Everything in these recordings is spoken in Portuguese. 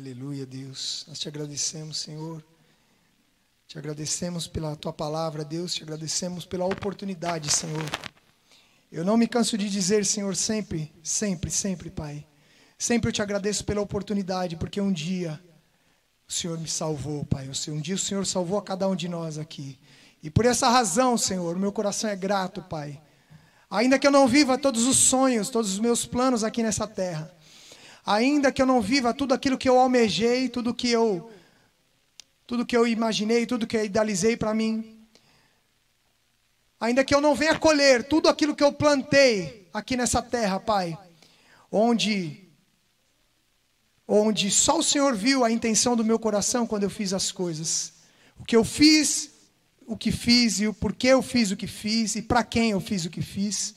Aleluia, Deus. Nós te agradecemos, Senhor. Te agradecemos pela tua palavra, Deus. Te agradecemos pela oportunidade, Senhor. Eu não me canso de dizer, Senhor, sempre, sempre, sempre, Pai. Sempre eu te agradeço pela oportunidade, porque um dia o Senhor me salvou, Pai. Um dia o Senhor salvou a cada um de nós aqui. E por essa razão, Senhor, meu coração é grato, Pai. Ainda que eu não viva todos os sonhos, todos os meus planos aqui nessa terra, ainda que eu não viva tudo aquilo que eu almejei, tudo que eu tudo que eu imaginei, tudo que eu idealizei para mim, ainda que eu não venha colher tudo aquilo que eu plantei aqui nessa terra, Pai, onde onde só o Senhor viu a intenção do meu coração quando eu fiz as coisas. O que eu fiz, o que fiz e o porquê eu fiz o que fiz e para quem eu fiz o que fiz.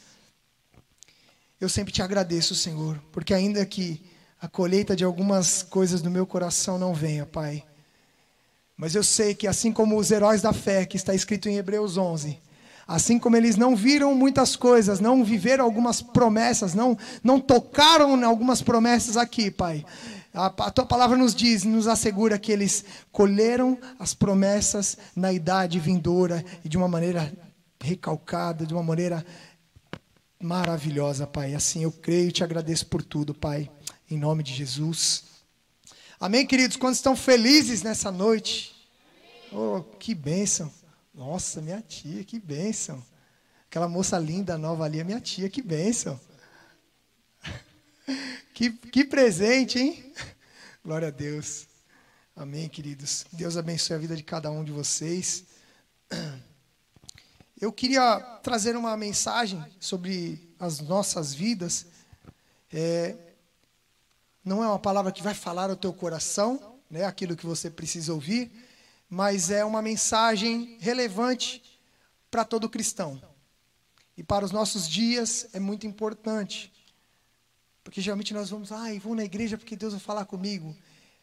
Eu sempre te agradeço, Senhor, porque ainda que a colheita de algumas coisas do meu coração não venha, Pai. Mas eu sei que assim como os heróis da fé, que está escrito em Hebreus 11, assim como eles não viram muitas coisas, não viveram algumas promessas, não, não tocaram em algumas promessas aqui, Pai. A, a tua palavra nos diz, nos assegura que eles colheram as promessas na idade vindoura e de uma maneira recalcada, de uma maneira maravilhosa, Pai. Assim eu creio e te agradeço por tudo, Pai em nome de Jesus. Amém, queridos? Quantos estão felizes nessa noite? Oh, que bênção. Nossa, minha tia, que bênção. Aquela moça linda, nova ali, é minha tia, que bênção. Que, que presente, hein? Glória a Deus. Amém, queridos. Deus abençoe a vida de cada um de vocês. Eu queria trazer uma mensagem sobre as nossas vidas. É, não é uma palavra que vai falar ao teu coração, né, aquilo que você precisa ouvir, mas é uma mensagem relevante para todo cristão. E para os nossos dias é muito importante. Porque geralmente nós vamos, ai, ah, vou na igreja porque Deus vai falar comigo.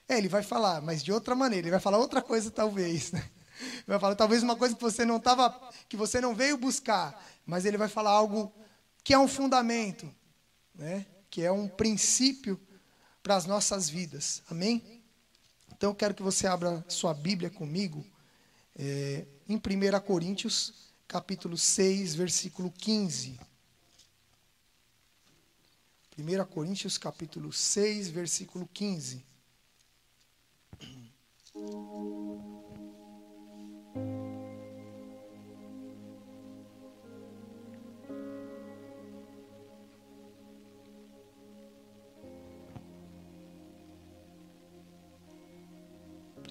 É, ele vai falar, mas de outra maneira, ele vai falar outra coisa talvez. Né? Vai falar talvez uma coisa que você não tava, que você não veio buscar, mas ele vai falar algo que é um fundamento, né? Que é um princípio para as nossas vidas. Amém? Então eu quero que você abra sua Bíblia comigo é, em 1 Coríntios, capítulo 6, versículo 15. 1 Coríntios, capítulo 6, versículo 15.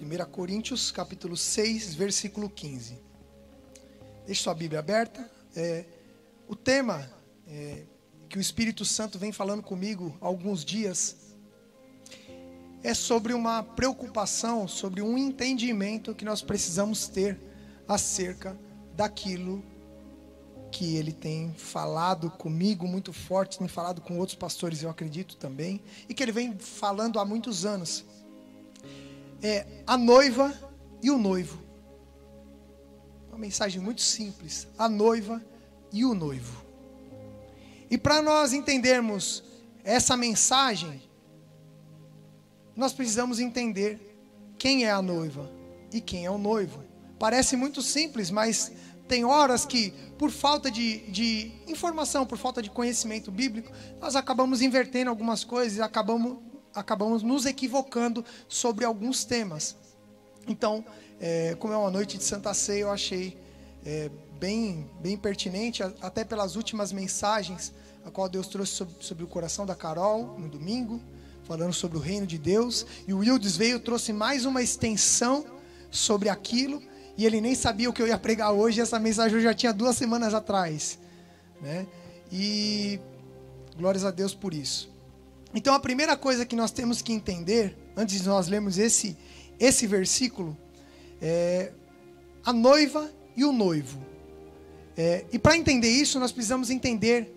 1 Coríntios, capítulo 6, versículo 15. Deixe sua Bíblia aberta. É, o tema é, que o Espírito Santo vem falando comigo há alguns dias é sobre uma preocupação, sobre um entendimento que nós precisamos ter acerca daquilo que ele tem falado comigo muito forte, tem falado com outros pastores, eu acredito também, e que ele vem falando há muitos anos é a noiva e o noivo. Uma mensagem muito simples: a noiva e o noivo. E para nós entendermos essa mensagem, nós precisamos entender quem é a noiva e quem é o noivo. Parece muito simples, mas tem horas que, por falta de, de informação, por falta de conhecimento bíblico, nós acabamos invertendo algumas coisas e acabamos acabamos nos equivocando sobre alguns temas. Então, é, como é uma noite de Santa Ceia, eu achei é, bem, bem pertinente, até pelas últimas mensagens, a qual Deus trouxe sobre, sobre, o coração da Carol no domingo, falando sobre o reino de Deus. E o Wildes veio trouxe mais uma extensão sobre aquilo, e ele nem sabia o que eu ia pregar hoje, essa mensagem eu já tinha duas semanas atrás. Né? E glórias a Deus por isso. Então a primeira coisa que nós temos que entender, antes de nós lermos esse, esse versículo, é a noiva e o noivo. É, e para entender isso, nós precisamos entender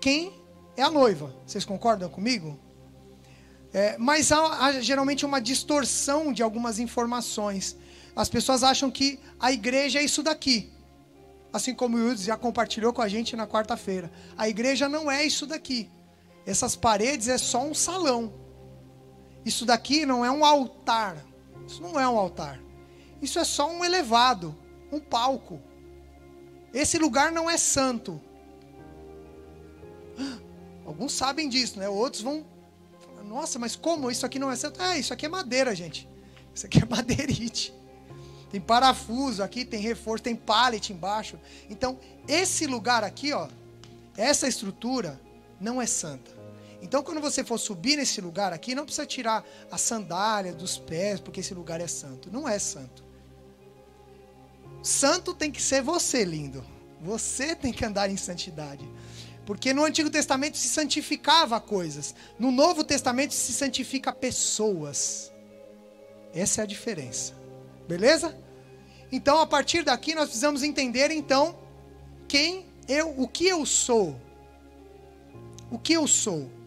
quem é a noiva. Vocês concordam comigo? É, mas há, há, geralmente uma distorção de algumas informações. As pessoas acham que a igreja é isso daqui. Assim como o Wildes já compartilhou com a gente na quarta-feira. A igreja não é isso daqui. Essas paredes é só um salão. Isso daqui não é um altar. Isso não é um altar. Isso é só um elevado, um palco. Esse lugar não é santo. Alguns sabem disso, né? Outros vão falar, nossa, mas como isso aqui não é santo? É, isso aqui é madeira, gente. Isso aqui é madeirite. Tem parafuso aqui, tem reforço, tem pallet embaixo. Então, esse lugar aqui, ó, essa estrutura não é santa. Então, quando você for subir nesse lugar aqui, não precisa tirar a sandália dos pés, porque esse lugar é santo. Não é santo. Santo tem que ser você, lindo. Você tem que andar em santidade. Porque no Antigo Testamento se santificava coisas. No Novo Testamento se santifica pessoas. Essa é a diferença. Beleza? Então, a partir daqui nós precisamos entender então quem eu, o que eu sou. O que eu sou.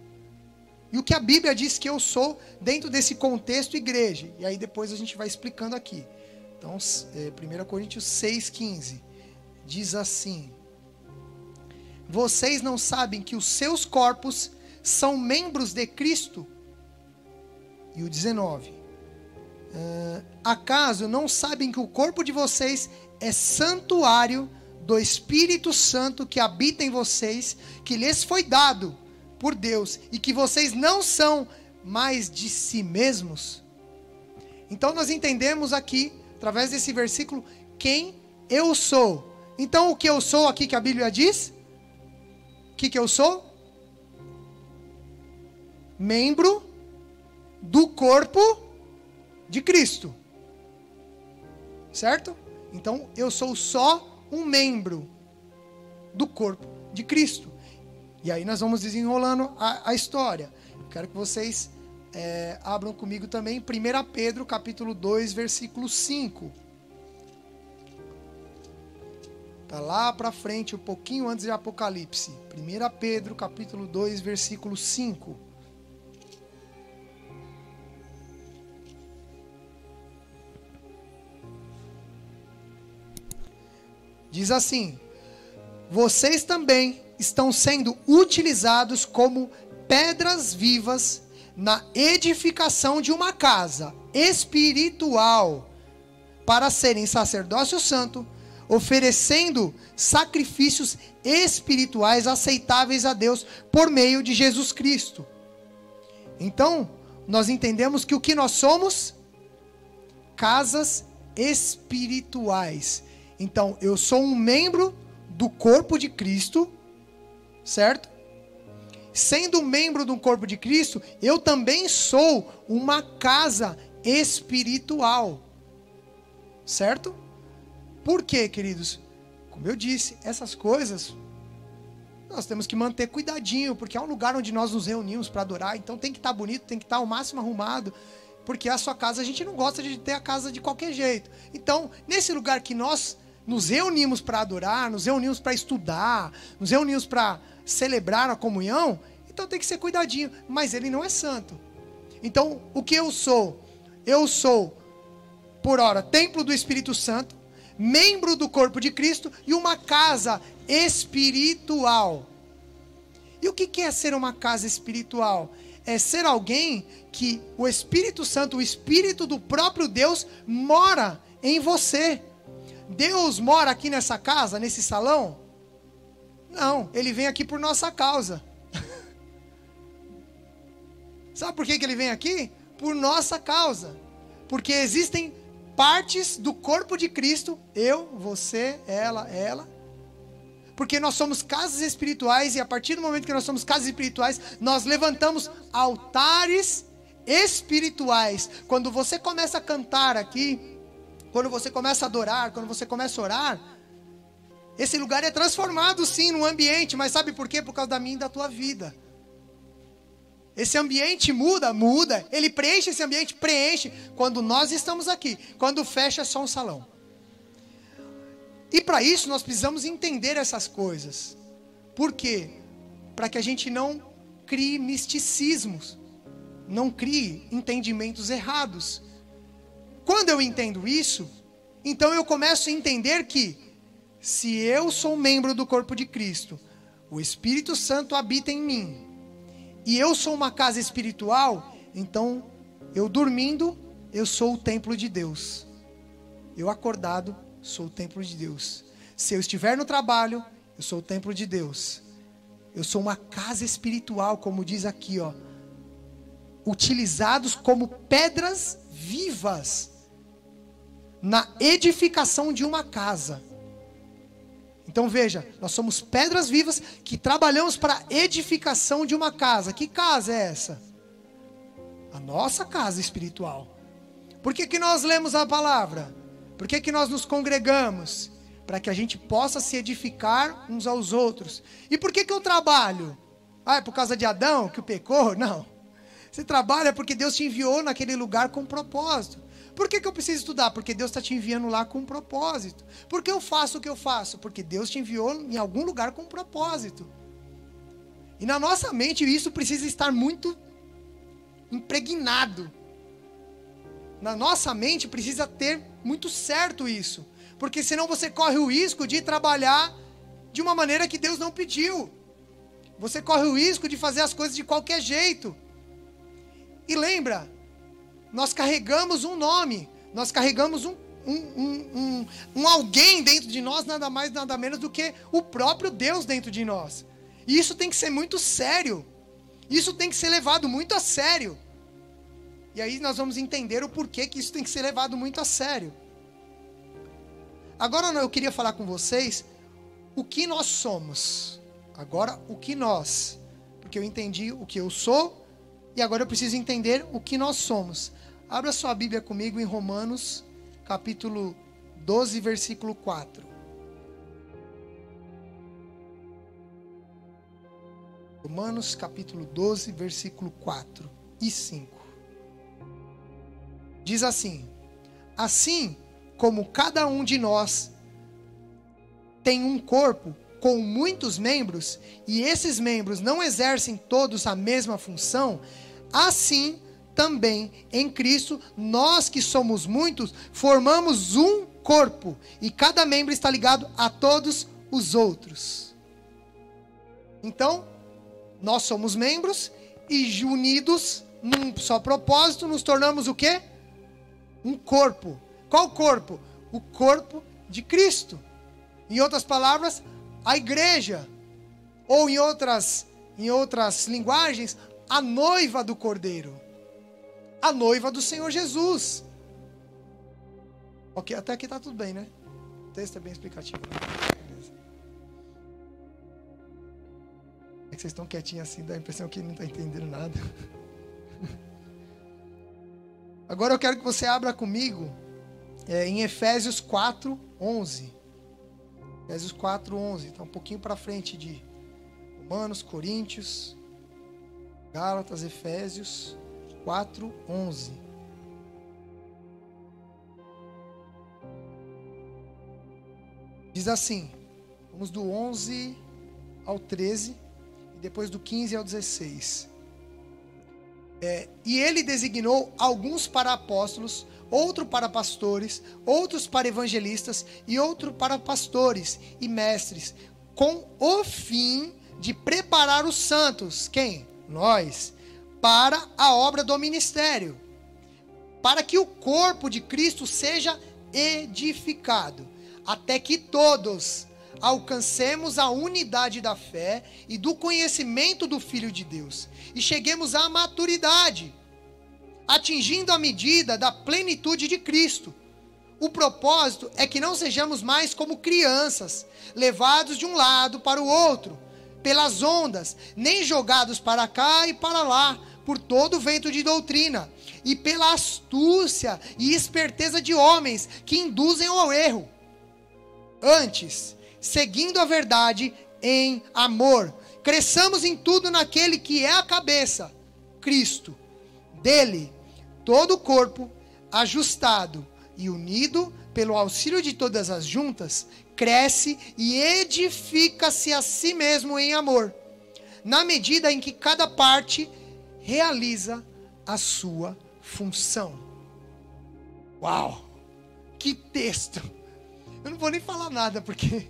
E o que a Bíblia diz que eu sou dentro desse contexto igreja. E aí depois a gente vai explicando aqui. Então, é, 1 Coríntios 6,15 diz assim: Vocês não sabem que os seus corpos são membros de Cristo? E o 19: uh, Acaso não sabem que o corpo de vocês é santuário do Espírito Santo que habita em vocês, que lhes foi dado por Deus e que vocês não são mais de si mesmos? Então nós entendemos aqui através desse versículo, quem eu sou. Então, o que eu sou aqui que a Bíblia diz? O que, que eu sou? Membro do corpo de Cristo. Certo? Então, eu sou só um membro do corpo de Cristo. E aí nós vamos desenrolando a, a história. quero que vocês é, abram comigo também 1 Pedro capítulo 2, versículo 5. Está lá para frente, um pouquinho antes de Apocalipse. 1 Pedro capítulo 2, versículo 5. Diz assim: Vocês também estão sendo utilizados como pedras vivas na edificação de uma casa espiritual para serem sacerdócio santo, oferecendo sacrifícios espirituais aceitáveis a Deus por meio de Jesus Cristo. Então, nós entendemos que o que nós somos? Casas espirituais. Então, eu sou um membro do corpo de Cristo, certo? sendo membro do corpo de Cristo, eu também sou uma casa espiritual. Certo? Por quê, queridos? Como eu disse, essas coisas nós temos que manter cuidadinho, porque é um lugar onde nós nos reunimos para adorar, então tem que estar tá bonito, tem que estar tá o máximo arrumado, porque a sua casa a gente não gosta de ter a casa de qualquer jeito. Então, nesse lugar que nós nos reunimos para adorar, nos reunimos para estudar, nos reunimos para celebrar a comunhão, então tem que ser cuidadinho. Mas ele não é santo. Então, o que eu sou? Eu sou, por hora, templo do Espírito Santo, membro do corpo de Cristo e uma casa espiritual. E o que é ser uma casa espiritual? É ser alguém que o Espírito Santo, o Espírito do próprio Deus, mora em você. Deus mora aqui nessa casa, nesse salão? Não, ele vem aqui por nossa causa. Sabe por que, que ele vem aqui? Por nossa causa. Porque existem partes do corpo de Cristo, eu, você, ela, ela. Porque nós somos casas espirituais e a partir do momento que nós somos casas espirituais, nós levantamos altares espirituais. Quando você começa a cantar aqui, quando você começa a adorar, quando você começa a orar, esse lugar é transformado sim no ambiente, mas sabe por quê? Por causa da minha e da tua vida. Esse ambiente muda, muda. Ele preenche esse ambiente, preenche. Quando nós estamos aqui, quando fecha é só um salão. E para isso nós precisamos entender essas coisas. Por quê? Para que a gente não crie misticismos, não crie entendimentos errados. Quando eu entendo isso, então eu começo a entender que se eu sou membro do corpo de Cristo, o Espírito Santo habita em mim, e eu sou uma casa espiritual, então Eu dormindo, eu sou o templo de Deus. Eu acordado, sou o templo de Deus. Se eu estiver no trabalho, eu sou o templo de Deus. Eu sou uma casa espiritual, como diz aqui, ó. Utilizados como pedras vivas na edificação de uma casa. Então veja, nós somos pedras vivas que trabalhamos para a edificação de uma casa. Que casa é essa? A nossa casa espiritual. Por que, que nós lemos a palavra? Por que, que nós nos congregamos? Para que a gente possa se edificar uns aos outros. E por que, que eu trabalho? Ah, é por causa de Adão que o pecou? Não. Você trabalha porque Deus te enviou naquele lugar com propósito. Por que, que eu preciso estudar? Porque Deus está te enviando lá com um propósito. Por que eu faço o que eu faço? Porque Deus te enviou em algum lugar com um propósito. E na nossa mente isso precisa estar muito impregnado. Na nossa mente precisa ter muito certo isso. Porque senão você corre o risco de trabalhar de uma maneira que Deus não pediu. Você corre o risco de fazer as coisas de qualquer jeito. E lembra, nós carregamos um nome, nós carregamos um, um, um, um, um alguém dentro de nós, nada mais, nada menos do que o próprio Deus dentro de nós. E isso tem que ser muito sério. Isso tem que ser levado muito a sério. E aí nós vamos entender o porquê que isso tem que ser levado muito a sério. Agora eu queria falar com vocês o que nós somos. Agora o que nós. Porque eu entendi o que eu sou e agora eu preciso entender o que nós somos. Abra sua Bíblia comigo em Romanos, capítulo 12, versículo 4. Romanos, capítulo 12, versículo 4 e 5. Diz assim: Assim como cada um de nós tem um corpo com muitos membros, e esses membros não exercem todos a mesma função, assim também em Cristo, nós que somos muitos, formamos um corpo e cada membro está ligado a todos os outros. Então, nós somos membros e unidos num só propósito, nos tornamos o quê? Um corpo. Qual corpo? O corpo de Cristo. Em outras palavras, a igreja. Ou em outras, em outras linguagens, a noiva do Cordeiro a noiva do Senhor Jesus. Ok, até aqui está tudo bem, né? O texto é bem explicativo. Beleza. É que vocês estão quietinhos assim, dá a impressão que não está entendendo nada. Agora eu quero que você abra comigo é, em Efésios 4, 11. Efésios 4, 11. Está um pouquinho para frente de Romanos, Coríntios, Gálatas, Efésios. 4, 11. Diz assim, vamos do 11 ao 13 e depois do 15 ao 16. É, e ele designou alguns para apóstolos, outro para pastores, outros para evangelistas e outro para pastores e mestres, com o fim de preparar os santos. Quem? Nós para a obra do ministério, para que o corpo de Cristo seja edificado, até que todos alcancemos a unidade da fé e do conhecimento do Filho de Deus e cheguemos à maturidade, atingindo a medida da plenitude de Cristo. O propósito é que não sejamos mais como crianças, levados de um lado para o outro, pelas ondas, nem jogados para cá e para lá, por todo vento de doutrina e pela astúcia e esperteza de homens que induzem ao erro. Antes, seguindo a verdade em amor, cresçamos em tudo naquele que é a cabeça, Cristo. Dele, todo o corpo, ajustado e unido pelo auxílio de todas as juntas, cresce e edifica-se a si mesmo em amor, na medida em que cada parte realiza a sua função. Uau! Que texto! Eu não vou nem falar nada, porque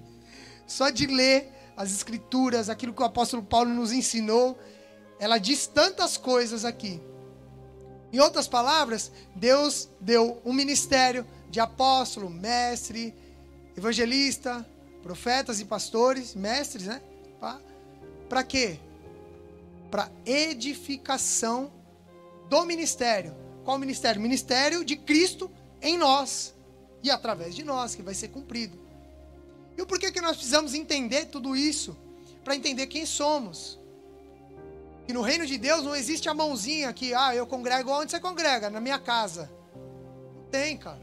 só de ler as Escrituras, aquilo que o apóstolo Paulo nos ensinou, ela diz tantas coisas aqui. Em outras palavras, Deus deu um ministério de apóstolo, mestre, evangelista, profetas e pastores, mestres, né? Para quê? Para edificação do ministério. Qual ministério? Ministério de Cristo em nós e através de nós, que vai ser cumprido. E o porquê que nós precisamos entender tudo isso? Para entender quem somos. Que no reino de Deus não existe a mãozinha que, ah, eu congrego onde você congrega? Na minha casa. Não tem, cara.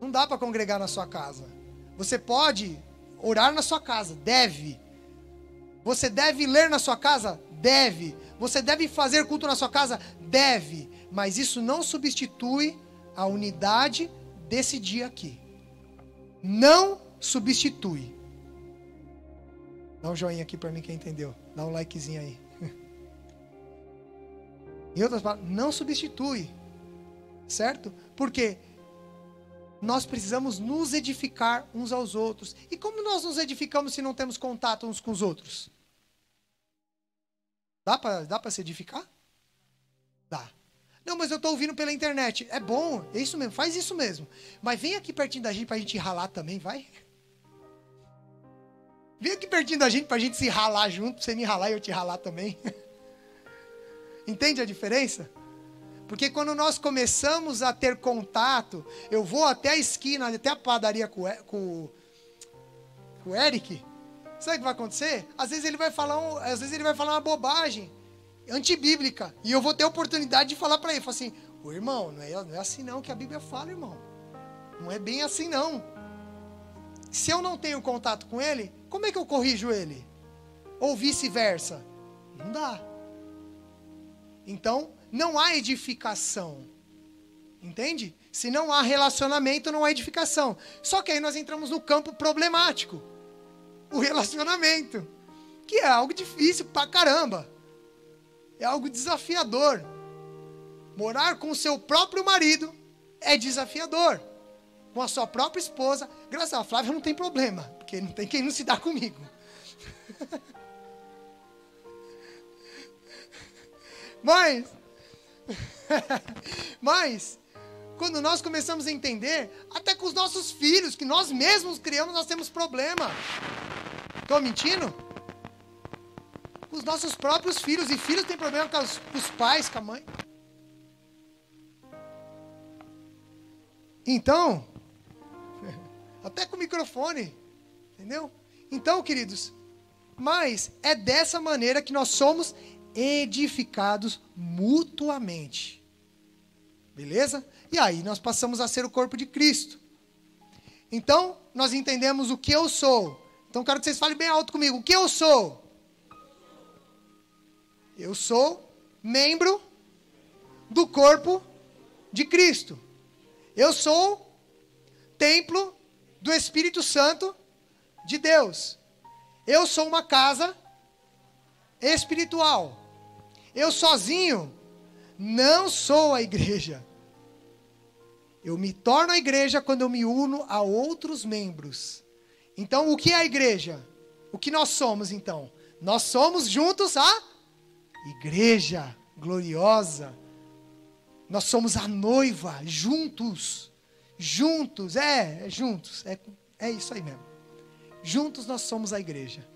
Não dá para congregar na sua casa. Você pode orar na sua casa, deve. Você deve ler na sua casa, deve. Você deve fazer culto na sua casa, deve. Mas isso não substitui a unidade desse dia aqui. Não substitui. Dá um joinha aqui para mim quem entendeu. Dá um likezinho aí. Em outras palavras, não substitui. Certo? Porque nós precisamos nos edificar uns aos outros. E como nós nos edificamos se não temos contato uns com os outros? Dá para dá se edificar? Dá. Não, mas eu estou ouvindo pela internet. É bom, é isso mesmo, faz isso mesmo. Mas vem aqui pertinho da gente para a gente ralar também, vai? Vem aqui pertinho da gente para a gente se ralar junto, você me ralar e eu te ralar também. Entende a diferença? Porque quando nós começamos a ter contato, eu vou até a esquina, até a padaria com, com, com o Eric, sabe o que vai acontecer? Às vezes ele vai falar, um, às vezes ele vai falar uma bobagem antibíblica. E eu vou ter a oportunidade de falar para ele, falar assim, ô irmão, não é, não é assim não que a Bíblia fala, irmão. Não é bem assim não. Se eu não tenho contato com ele, como é que eu corrijo ele? Ou vice-versa? Não dá. Então, não há edificação. Entende? Se não há relacionamento, não há edificação. Só que aí nós entramos no campo problemático o relacionamento, que é algo difícil pra caramba. É algo desafiador. Morar com o seu próprio marido é desafiador. Com a sua própria esposa, graças a Flávia não tem problema, porque não tem quem não se dá comigo. Mas Mas, quando nós começamos a entender, até com os nossos filhos, que nós mesmos criamos, nós temos problema. Estou mentindo? Com os nossos próprios filhos, e filhos têm problema com os, com os pais, com a mãe. Então, até com o microfone, entendeu? Então, queridos, mas é dessa maneira que nós somos edificados mutuamente. Beleza? E aí nós passamos a ser o corpo de Cristo. Então, nós entendemos o que eu sou. Então, quero que vocês falem bem alto comigo. O que eu sou? Eu sou membro do corpo de Cristo. Eu sou templo do Espírito Santo de Deus. Eu sou uma casa espiritual. Eu sozinho não sou a igreja. Eu me torno a igreja quando eu me uno a outros membros. Então, o que é a igreja? O que nós somos então? Nós somos juntos a igreja gloriosa. Nós somos a noiva, juntos. Juntos, é, é juntos. É, é isso aí mesmo. Juntos nós somos a igreja.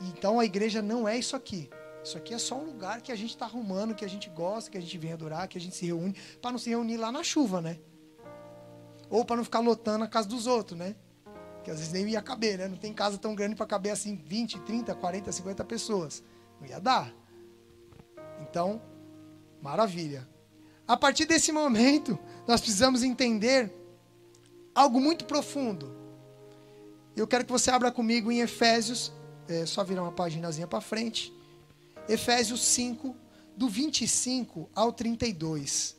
Então a igreja não é isso aqui. Isso aqui é só um lugar que a gente está arrumando, que a gente gosta, que a gente vem adorar, que a gente se reúne, para não se reunir lá na chuva, né? Ou para não ficar lotando a casa dos outros, né? Que às vezes nem ia caber, né? Não tem casa tão grande para caber assim 20, 30, 40, 50 pessoas. Não ia dar. Então, maravilha. A partir desse momento, nós precisamos entender algo muito profundo. Eu quero que você abra comigo em Efésios é só virar uma paginazinha para frente. Efésios 5, do 25 ao 32.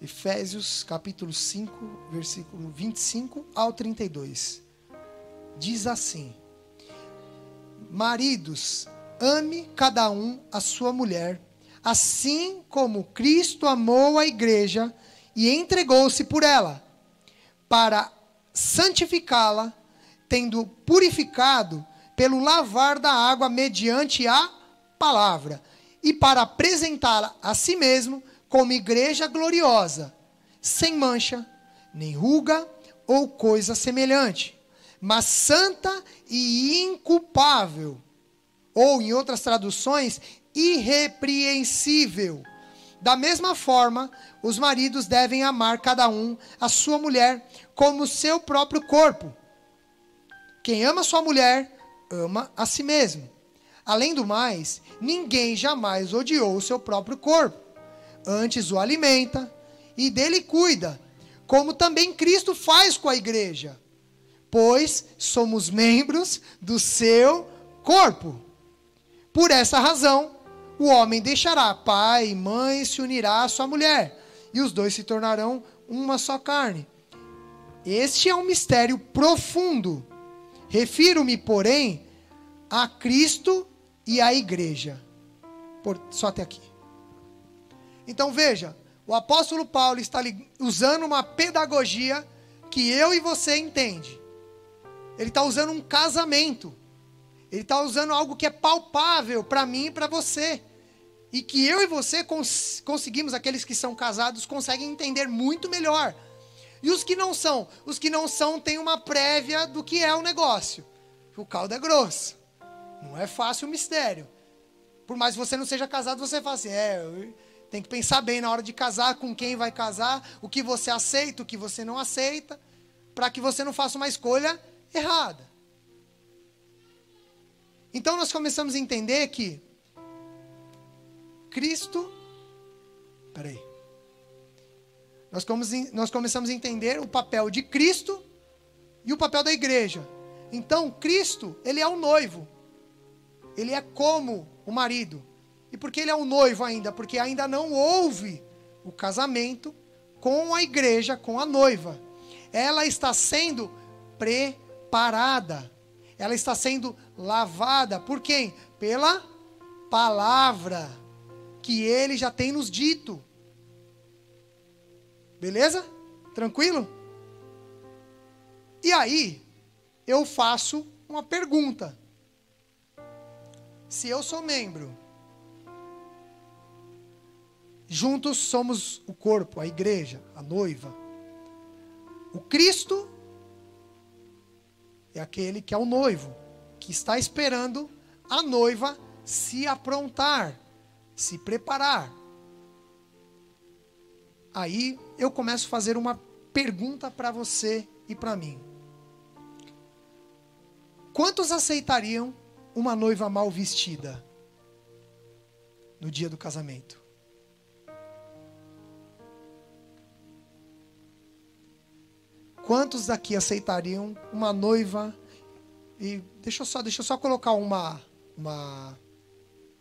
Efésios capítulo 5, versículo 25 ao 32. Diz assim: Maridos, ame cada um a sua mulher, assim como Cristo amou a igreja e entregou-se por ela, para santificá-la, tendo purificado pelo lavar da água mediante a palavra, e para apresentá-la a si mesmo como igreja gloriosa, sem mancha, nem ruga ou coisa semelhante, mas santa e inculpável, ou em outras traduções, irrepreensível. Da mesma forma, os maridos devem amar cada um a sua mulher como seu próprio corpo. Quem ama sua mulher, ama a si mesmo. Além do mais, ninguém jamais odiou o seu próprio corpo. Antes o alimenta e dele cuida, como também Cristo faz com a igreja, pois somos membros do seu corpo. Por essa razão, o homem deixará pai e mãe e se unirá à sua mulher, e os dois se tornarão uma só carne. Este é um mistério profundo. Refiro-me, porém, a Cristo e à igreja. Por, só até aqui. Então veja, o apóstolo Paulo está usando uma pedagogia que eu e você entende. Ele está usando um casamento. Ele está usando algo que é palpável para mim e para você. E que eu e você cons conseguimos, aqueles que são casados, conseguem entender muito melhor. E os que não são? Os que não são têm uma prévia do que é o negócio. O caldo é grosso. Não é fácil o mistério. Por mais que você não seja casado, você fala assim: é, tem que pensar bem na hora de casar, com quem vai casar, o que você aceita, o que você não aceita, para que você não faça uma escolha errada. Então nós começamos a entender que Cristo. Peraí. Nós, nós começamos a entender o papel de Cristo e o papel da igreja. Então, Cristo, ele é o noivo. Ele é como o marido. E por que ele é o noivo ainda? Porque ainda não houve o casamento com a igreja, com a noiva. Ela está sendo preparada. Ela está sendo lavada. Por quem? Pela palavra que ele já tem nos dito. Beleza? Tranquilo? E aí, eu faço uma pergunta. Se eu sou membro, juntos somos o corpo, a igreja, a noiva. O Cristo é aquele que é o noivo, que está esperando a noiva se aprontar se preparar. Aí eu começo a fazer uma pergunta para você e para mim. Quantos aceitariam uma noiva mal vestida no dia do casamento? Quantos daqui aceitariam uma noiva e deixa eu só, deixa eu só colocar uma uma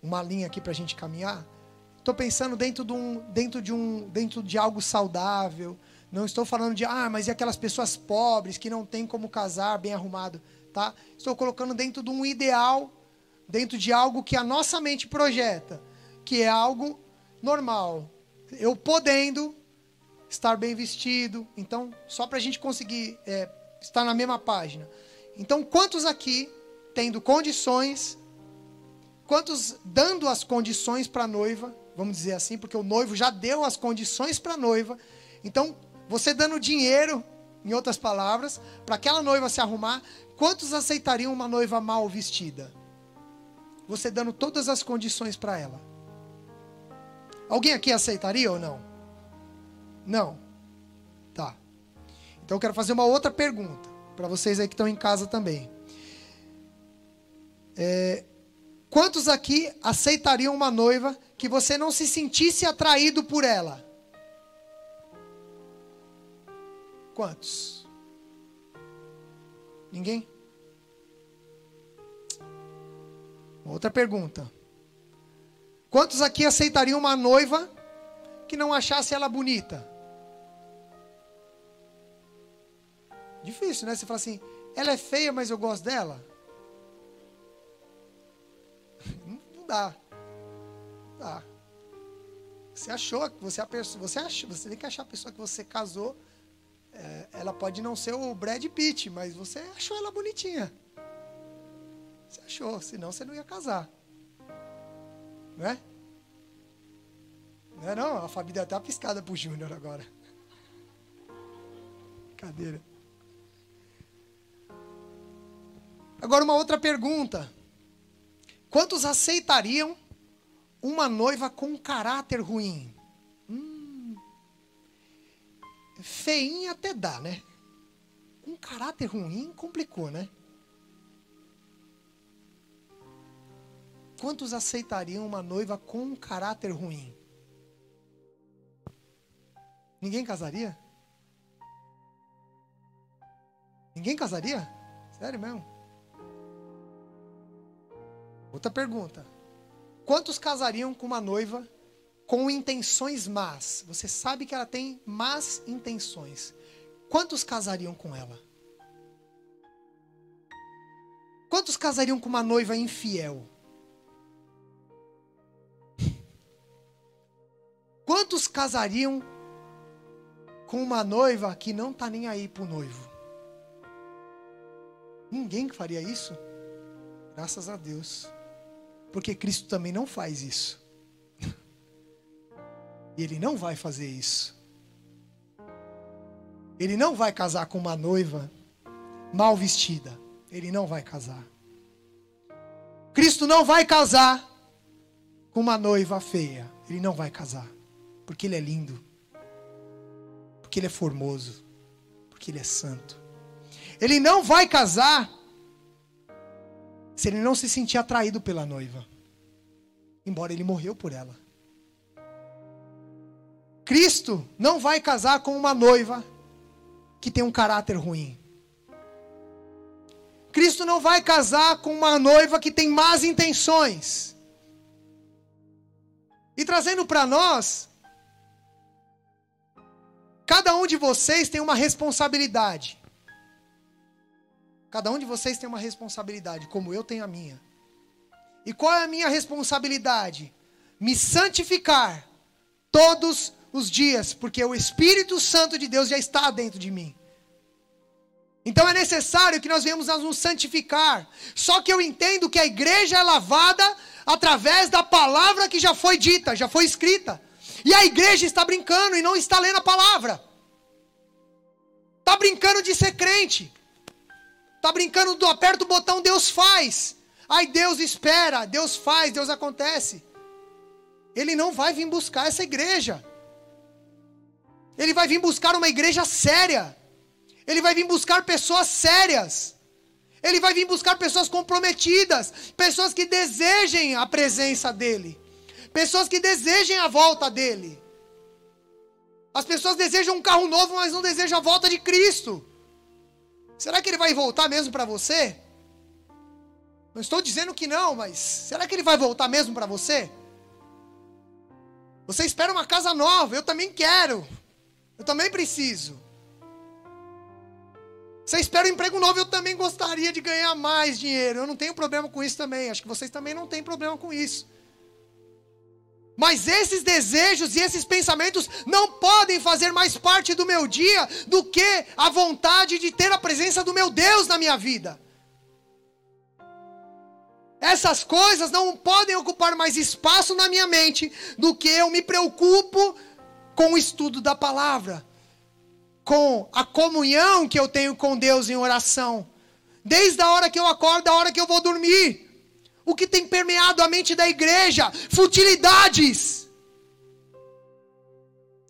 uma linha aqui para a gente caminhar. Estou pensando dentro de, um, dentro, de um, dentro de algo saudável. Não estou falando de, ah, mas e aquelas pessoas pobres que não têm como casar bem arrumado, tá? Estou colocando dentro de um ideal, dentro de algo que a nossa mente projeta, que é algo normal. Eu podendo estar bem vestido. Então, só para a gente conseguir é, estar na mesma página. Então, quantos aqui, tendo condições, Quantos dando as condições para a noiva, vamos dizer assim, porque o noivo já deu as condições para a noiva. Então, você dando dinheiro, em outras palavras, para aquela noiva se arrumar, quantos aceitariam uma noiva mal vestida? Você dando todas as condições para ela. Alguém aqui aceitaria ou não? Não. Tá. Então eu quero fazer uma outra pergunta para vocês aí que estão em casa também. É, Quantos aqui aceitariam uma noiva que você não se sentisse atraído por ela? Quantos? Ninguém? Outra pergunta. Quantos aqui aceitariam uma noiva que não achasse ela bonita? Difícil, né? Você fala assim, ela é feia, mas eu gosto dela. Dá. Dá. Você achou, você, a pessoa, você, achou, você tem que achar a pessoa que você casou. É, ela pode não ser o Brad Pitt, mas você achou ela bonitinha. Você achou, senão você não ia casar. Não é? Não é não? A até uma piscada pro Júnior agora. Cadeira. Agora uma outra pergunta. Quantos aceitariam uma noiva com caráter ruim? Hum, feinha até dá, né? Com caráter ruim complicou, né? Quantos aceitariam uma noiva com um caráter ruim? Ninguém casaria? Ninguém casaria? Sério mesmo? Outra pergunta. Quantos casariam com uma noiva com intenções más? Você sabe que ela tem más intenções. Quantos casariam com ela? Quantos casariam com uma noiva infiel? Quantos casariam com uma noiva que não está nem aí para o noivo? Ninguém faria isso? Graças a Deus. Porque Cristo também não faz isso. E Ele não vai fazer isso. Ele não vai casar com uma noiva mal vestida. Ele não vai casar. Cristo não vai casar com uma noiva feia. Ele não vai casar. Porque ele é lindo. Porque ele é formoso. Porque ele é santo. Ele não vai casar se ele não se sentir atraído pela noiva. Embora ele morreu por ela. Cristo não vai casar com uma noiva que tem um caráter ruim. Cristo não vai casar com uma noiva que tem más intenções. E trazendo para nós Cada um de vocês tem uma responsabilidade. Cada um de vocês tem uma responsabilidade, como eu tenho a minha. E qual é a minha responsabilidade? Me santificar todos os dias, porque o Espírito Santo de Deus já está dentro de mim. Então é necessário que nós venhamos a nos santificar. Só que eu entendo que a igreja é lavada através da palavra que já foi dita, já foi escrita. E a igreja está brincando e não está lendo a palavra. Está brincando de ser crente. Está brincando do aperta o botão, Deus faz. Aí Deus espera, Deus faz, Deus acontece. Ele não vai vir buscar essa igreja. Ele vai vir buscar uma igreja séria. Ele vai vir buscar pessoas sérias. Ele vai vir buscar pessoas comprometidas, pessoas que desejem a presença dele. Pessoas que desejem a volta dele. As pessoas desejam um carro novo, mas não desejam a volta de Cristo. Será que ele vai voltar mesmo para você? Não estou dizendo que não, mas será que ele vai voltar mesmo para você? Você espera uma casa nova, eu também quero. Eu também preciso. Você espera um emprego novo, eu também gostaria de ganhar mais dinheiro. Eu não tenho problema com isso também. Acho que vocês também não têm problema com isso. Mas esses desejos e esses pensamentos não podem fazer mais parte do meu dia do que a vontade de ter a presença do meu Deus na minha vida. Essas coisas não podem ocupar mais espaço na minha mente do que eu me preocupo com o estudo da palavra, com a comunhão que eu tenho com Deus em oração, desde a hora que eu acordo, a hora que eu vou dormir o que tem permeado a mente da igreja? Futilidades.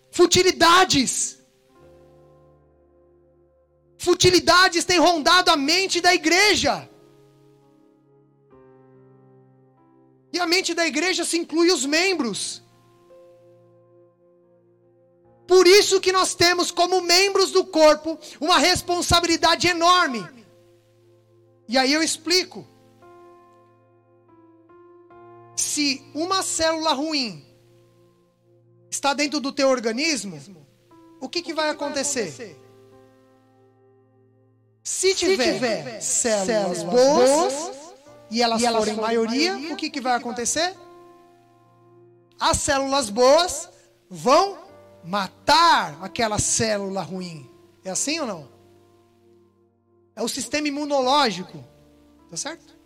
Futilidades. Futilidades têm rondado a mente da igreja. E a mente da igreja se inclui os membros. Por isso que nós temos como membros do corpo uma responsabilidade enorme. E aí eu explico se uma célula ruim está dentro do teu organismo, o que, que vai acontecer? Se tiver, células, boas, e elas, forem maioria, o que, que vai acontecer? As células boas vão matar aquela célula ruim. É assim ou não? É o sistema imunológico. Tá certo?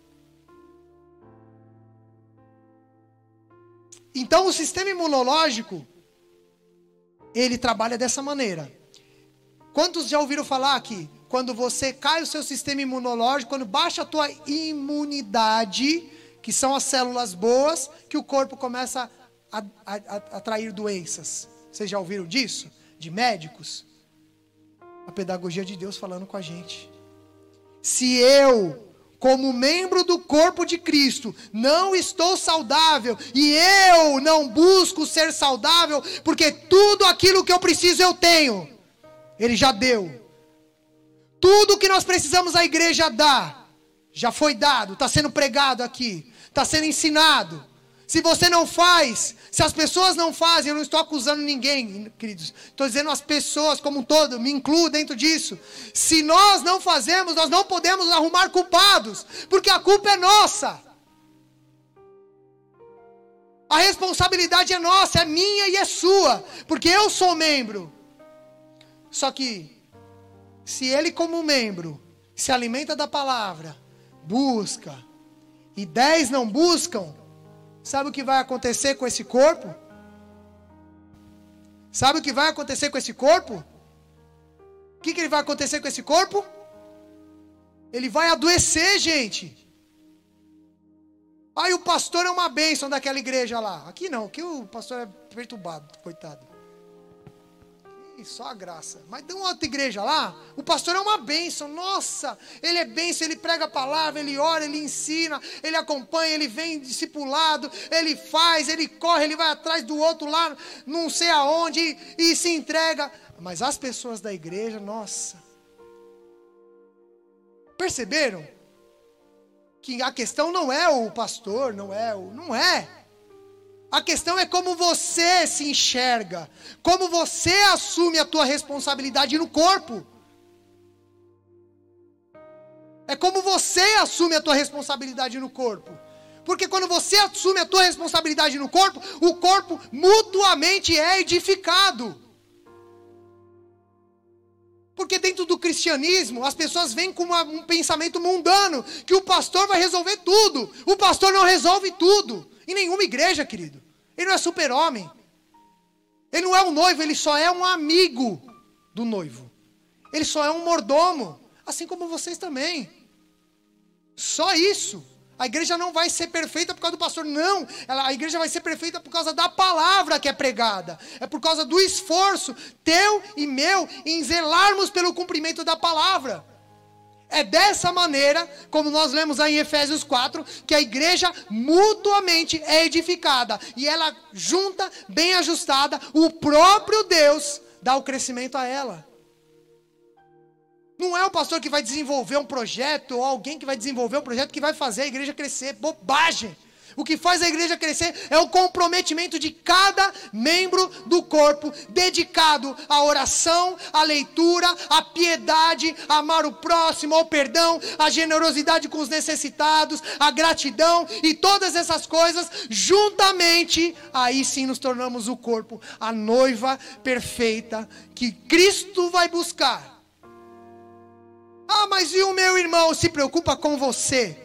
Então o sistema imunológico ele trabalha dessa maneira. Quantos já ouviram falar aqui? Quando você cai o seu sistema imunológico, quando baixa a tua imunidade, que são as células boas, que o corpo começa a atrair doenças. Vocês já ouviram disso? De médicos? A pedagogia de Deus falando com a gente. Se eu como membro do corpo de Cristo, não estou saudável e eu não busco ser saudável, porque tudo aquilo que eu preciso eu tenho, Ele já deu. Tudo que nós precisamos a igreja dar, já foi dado, está sendo pregado aqui, está sendo ensinado. Se você não faz, se as pessoas não fazem, eu não estou acusando ninguém, queridos. Estou dizendo as pessoas como um todo, me incluo dentro disso. Se nós não fazemos, nós não podemos arrumar culpados, porque a culpa é nossa. A responsabilidade é nossa, é minha e é sua, porque eu sou membro. Só que, se ele, como membro, se alimenta da palavra, busca, e dez não buscam, Sabe o que vai acontecer com esse corpo? Sabe o que vai acontecer com esse corpo? O que, que ele vai acontecer com esse corpo? Ele vai adoecer, gente. Aí o pastor é uma bênção daquela igreja lá. Aqui não, aqui o pastor é perturbado, coitado só a graça. Mas tem uma outra igreja lá, o pastor é uma bênção. Nossa, ele é bênção, ele prega a palavra, ele ora, ele ensina, ele acompanha, ele vem discipulado, ele faz, ele corre, ele vai atrás do outro lá, não sei aonde, e, e se entrega. Mas as pessoas da igreja, nossa. Perceberam? Que a questão não é o pastor, não é o. Não é. A questão é como você se enxerga, como você assume a tua responsabilidade no corpo. É como você assume a tua responsabilidade no corpo. Porque quando você assume a tua responsabilidade no corpo, o corpo mutuamente é edificado. Porque dentro do cristianismo, as pessoas vêm com uma, um pensamento mundano, que o pastor vai resolver tudo. O pastor não resolve tudo. Em nenhuma igreja, querido. Ele não é super-homem. Ele não é um noivo, ele só é um amigo do noivo. Ele só é um mordomo, assim como vocês também. Só isso. A igreja não vai ser perfeita por causa do pastor, não. a igreja vai ser perfeita por causa da palavra que é pregada. É por causa do esforço teu e meu em zelarmos pelo cumprimento da palavra. É dessa maneira, como nós lemos aí em Efésios 4, que a igreja mutuamente é edificada e ela junta, bem ajustada, o próprio Deus dá o crescimento a ela. Não é o pastor que vai desenvolver um projeto ou alguém que vai desenvolver um projeto que vai fazer a igreja crescer. Bobagem. O que faz a igreja crescer é o comprometimento de cada membro do corpo, dedicado à oração, à leitura, à piedade, a amar o próximo, ao perdão, à generosidade com os necessitados, à gratidão e todas essas coisas, juntamente, aí sim nos tornamos o corpo, a noiva perfeita que Cristo vai buscar. Ah, mas e o meu irmão se preocupa com você?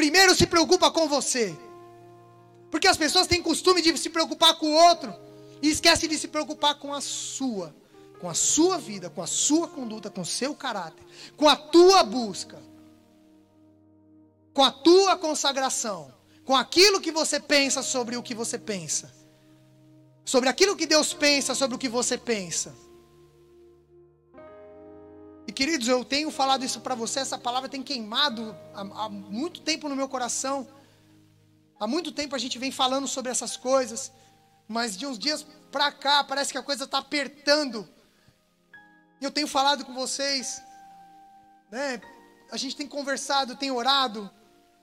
Primeiro se preocupa com você. Porque as pessoas têm costume de se preocupar com o outro e esquecem de se preocupar com a sua, com a sua vida, com a sua conduta, com o seu caráter, com a tua busca, com a tua consagração, com aquilo que você pensa sobre o que você pensa, sobre aquilo que Deus pensa sobre o que você pensa. Queridos, eu tenho falado isso para você, essa palavra tem queimado há, há, muito tempo no meu coração. Há muito tempo a gente vem falando sobre essas coisas, mas de uns dias para cá parece que a coisa está apertando. Eu tenho falado com vocês, né? A gente tem conversado, tem orado,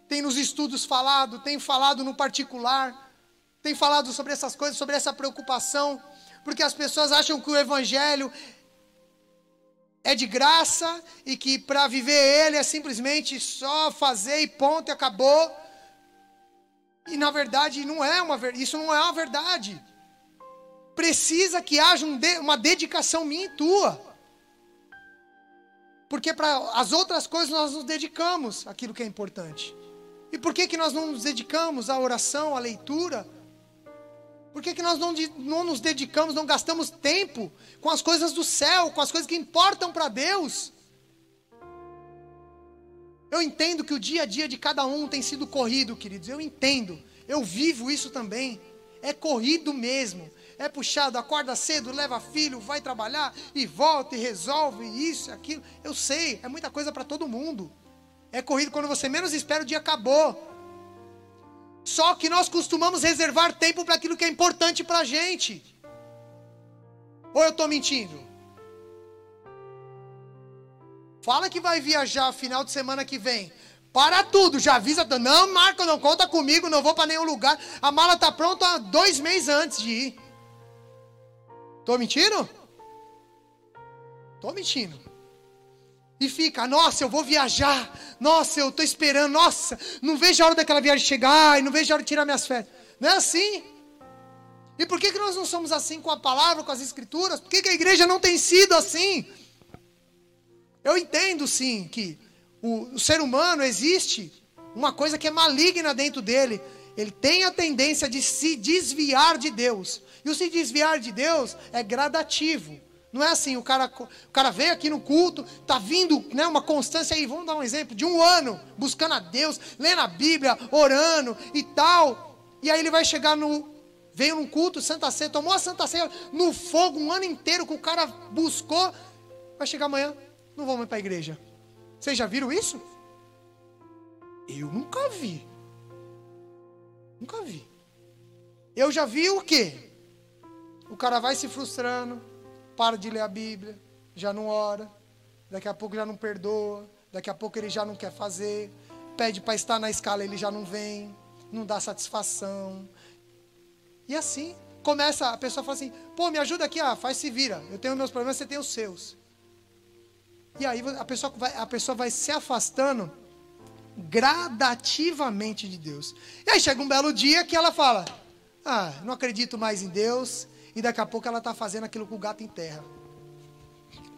tem nos estudos falado, tem falado no particular, tem falado sobre essas coisas, sobre essa preocupação, porque as pessoas acham que o evangelho é de graça e que para viver ele é simplesmente só fazer e ponto e acabou. E na verdade não é uma isso não é uma verdade. Precisa que haja um de, uma dedicação minha e tua. Porque para as outras coisas nós nos dedicamos aquilo que é importante. E por que, que nós não nos dedicamos à oração, à leitura? Por que, que nós não, não nos dedicamos, não gastamos tempo com as coisas do céu, com as coisas que importam para Deus? Eu entendo que o dia a dia de cada um tem sido corrido, queridos. Eu entendo. Eu vivo isso também. É corrido mesmo. É puxado, acorda cedo, leva filho, vai trabalhar e volta e resolve isso, aquilo. Eu sei, é muita coisa para todo mundo. É corrido quando você menos espera, o dia acabou. Só que nós costumamos reservar tempo para aquilo que é importante para a gente. Ou eu estou mentindo? Fala que vai viajar final de semana que vem. Para tudo, já avisa. Não, Marco, não conta comigo, não vou para nenhum lugar. A mala está pronta dois meses antes de ir. Estou mentindo? Estou mentindo. E fica, nossa, eu vou viajar. Nossa, eu estou esperando. Nossa, não vejo a hora daquela viagem chegar. E não vejo a hora de tirar minhas férias. Não é assim. E por que, que nós não somos assim com a palavra, com as escrituras? Por que, que a igreja não tem sido assim? Eu entendo sim que o, o ser humano existe uma coisa que é maligna dentro dele. Ele tem a tendência de se desviar de Deus. E o se desviar de Deus é gradativo. Não é assim, o cara, o cara veio aqui no culto, tá vindo né, uma constância aí, vamos dar um exemplo, de um ano, buscando a Deus, lendo a Bíblia, orando e tal. E aí ele vai chegar no. Veio num culto, Santa Ceia, tomou a Santa Ceia no fogo um ano inteiro que o cara buscou. Vai chegar amanhã, não vou mais para a igreja. Vocês já viram isso? Eu nunca vi. Nunca vi. Eu já vi o quê? O cara vai se frustrando, para de ler a Bíblia, já não ora, daqui a pouco já não perdoa, daqui a pouco ele já não quer fazer, pede para estar na escala, ele já não vem, não dá satisfação. E assim, começa, a pessoa fala assim: pô, me ajuda aqui, ah, faz se vira, eu tenho meus problemas, você tem os seus. E aí a pessoa vai, a pessoa vai se afastando gradativamente de Deus. E aí chega um belo dia que ela fala: Ah, não acredito mais em Deus. E daqui a pouco ela está fazendo aquilo que o gato enterra.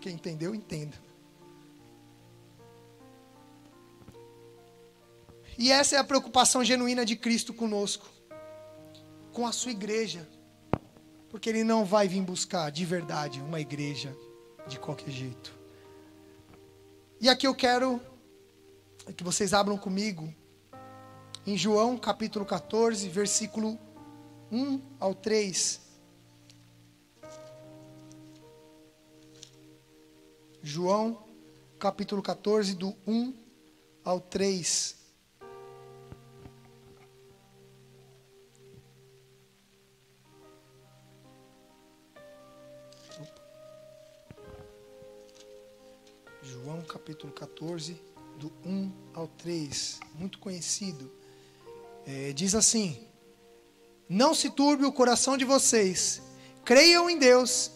Quem entendeu, entenda. E essa é a preocupação genuína de Cristo conosco, com a sua igreja. Porque Ele não vai vir buscar de verdade uma igreja de qualquer jeito. E aqui eu quero que vocês abram comigo em João capítulo 14, versículo 1 ao 3. João, capítulo 14, do 1 ao 3. João capítulo 14, do 1 ao 3, muito conhecido. É, diz assim: Não se turbe o coração de vocês, creiam em Deus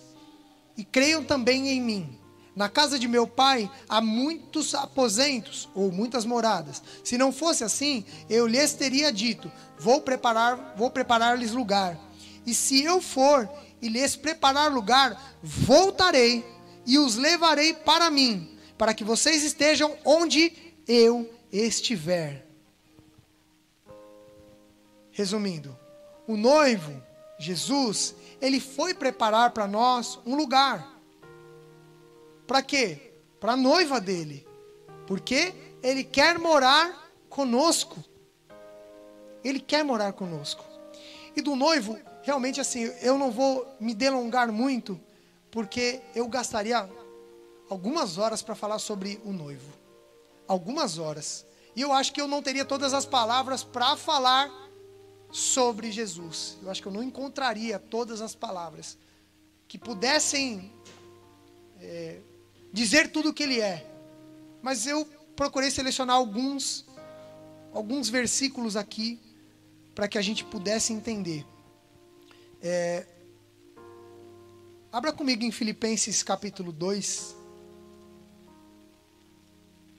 e creiam também em mim. Na casa de meu pai há muitos aposentos ou muitas moradas. Se não fosse assim, eu lhes teria dito: Vou preparar, vou preparar-lhes lugar. E se eu for e lhes preparar lugar, voltarei e os levarei para mim, para que vocês estejam onde eu estiver. Resumindo, o noivo, Jesus, ele foi preparar para nós um lugar. Para quê? Para a noiva dele. Porque ele quer morar conosco. Ele quer morar conosco. E do noivo, realmente assim, eu não vou me delongar muito, porque eu gastaria algumas horas para falar sobre o noivo. Algumas horas. E eu acho que eu não teria todas as palavras para falar sobre Jesus. Eu acho que eu não encontraria todas as palavras que pudessem é, dizer tudo o que ele é. Mas eu procurei selecionar alguns alguns versículos aqui para que a gente pudesse entender. É, abra comigo em Filipenses capítulo 2.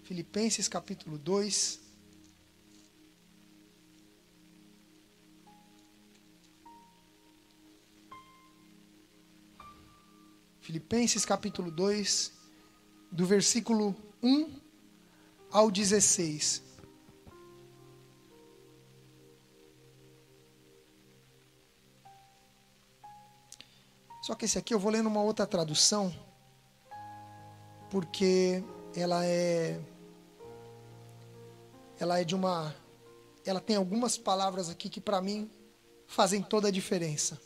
Filipenses capítulo 2. Filipenses capítulo 2 do versículo 1 ao 16. Só que esse aqui eu vou ler numa outra tradução, porque ela é ela é de uma ela tem algumas palavras aqui que para mim fazem toda a diferença.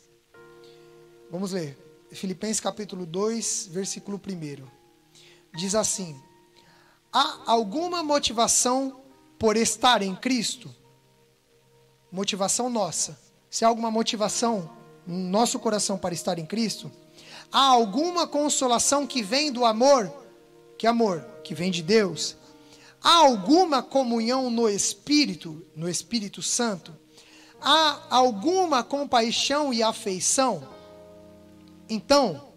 Vamos ler. Filipenses capítulo 2, versículo 1. Diz assim: Há alguma motivação por estar em Cristo? Motivação nossa. Se há alguma motivação no nosso coração para estar em Cristo, há alguma consolação que vem do amor? Que amor? Que vem de Deus. Há alguma comunhão no Espírito, no Espírito Santo? Há alguma compaixão e afeição? Então,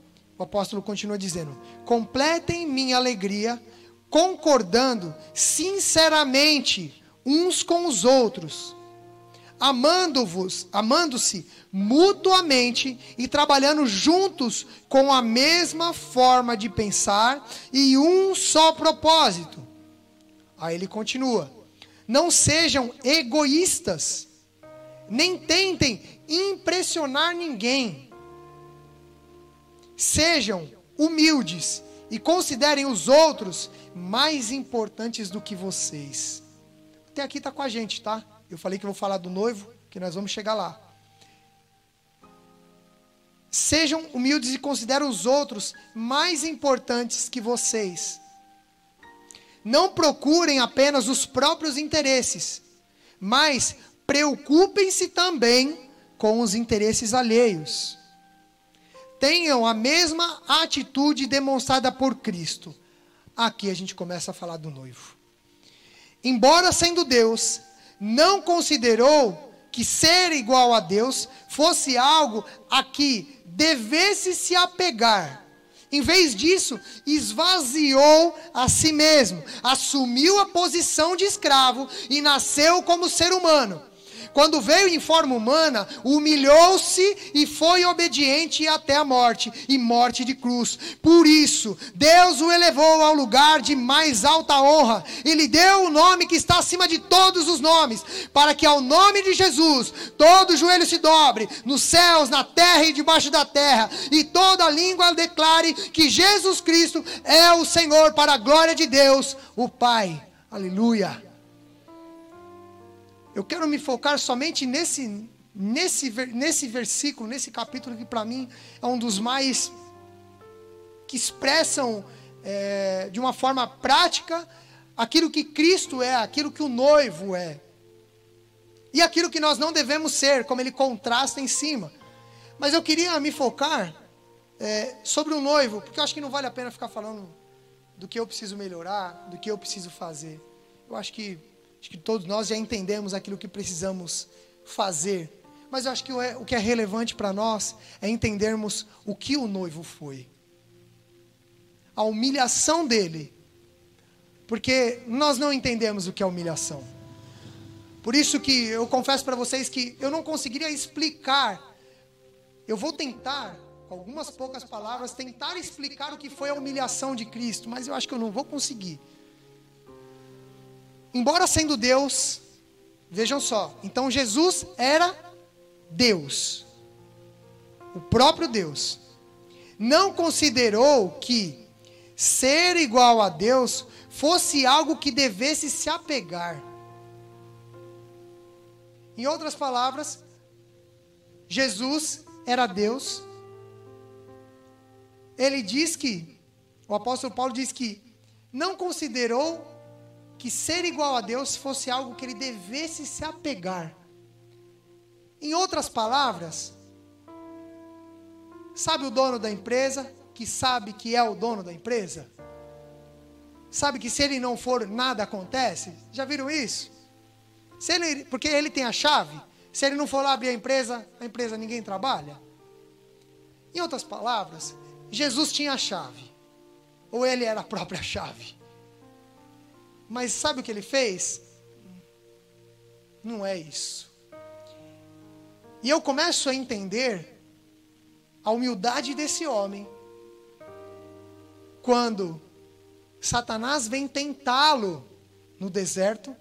o apóstolo continua dizendo: completem minha alegria, concordando sinceramente uns com os outros, amando-vos, amando-se mutuamente e trabalhando juntos com a mesma forma de pensar e um só propósito. Aí ele continua: não sejam egoístas, nem tentem impressionar ninguém Sejam humildes e considerem os outros mais importantes do que vocês. Até aqui está com a gente, tá? Eu falei que vou falar do noivo, que nós vamos chegar lá. Sejam humildes e considerem os outros mais importantes que vocês. Não procurem apenas os próprios interesses, mas preocupem-se também com os interesses alheios tenham a mesma atitude demonstrada por Cristo. Aqui a gente começa a falar do noivo. Embora sendo Deus, não considerou que ser igual a Deus fosse algo a que devesse se apegar. Em vez disso, esvaziou a si mesmo, assumiu a posição de escravo e nasceu como ser humano quando veio em forma humana, humilhou-se e foi obediente até a morte e morte de cruz. Por isso, Deus o elevou ao lugar de mais alta honra e lhe deu o nome que está acima de todos os nomes, para que ao nome de Jesus todo joelho se dobre, nos céus, na terra e debaixo da terra, e toda língua declare que Jesus Cristo é o Senhor para a glória de Deus, o Pai. Aleluia. Eu quero me focar somente nesse, nesse, nesse versículo, nesse capítulo que para mim é um dos mais que expressam é, de uma forma prática aquilo que Cristo é, aquilo que o noivo é. E aquilo que nós não devemos ser, como ele contrasta em cima. Mas eu queria me focar é, sobre o noivo, porque eu acho que não vale a pena ficar falando do que eu preciso melhorar, do que eu preciso fazer. Eu acho que Acho que todos nós já entendemos aquilo que precisamos fazer. Mas eu acho que o que é relevante para nós é entendermos o que o noivo foi. A humilhação dele. Porque nós não entendemos o que é humilhação. Por isso que eu confesso para vocês que eu não conseguiria explicar. Eu vou tentar, com algumas poucas palavras, tentar explicar o que foi a humilhação de Cristo, mas eu acho que eu não vou conseguir embora sendo Deus, vejam só, então Jesus era Deus, o próprio Deus. Não considerou que ser igual a Deus fosse algo que devesse se apegar. Em outras palavras, Jesus era Deus. Ele diz que, o apóstolo Paulo diz que não considerou que ser igual a Deus fosse algo que ele devesse se apegar. Em outras palavras, sabe o dono da empresa que sabe que é o dono da empresa? Sabe que se ele não for, nada acontece? Já viram isso? Se ele, porque ele tem a chave. Se ele não for lá abrir a empresa, a empresa ninguém trabalha. Em outras palavras, Jesus tinha a chave. Ou ele era a própria chave. Mas sabe o que ele fez? Não é isso. E eu começo a entender a humildade desse homem quando Satanás vem tentá-lo no deserto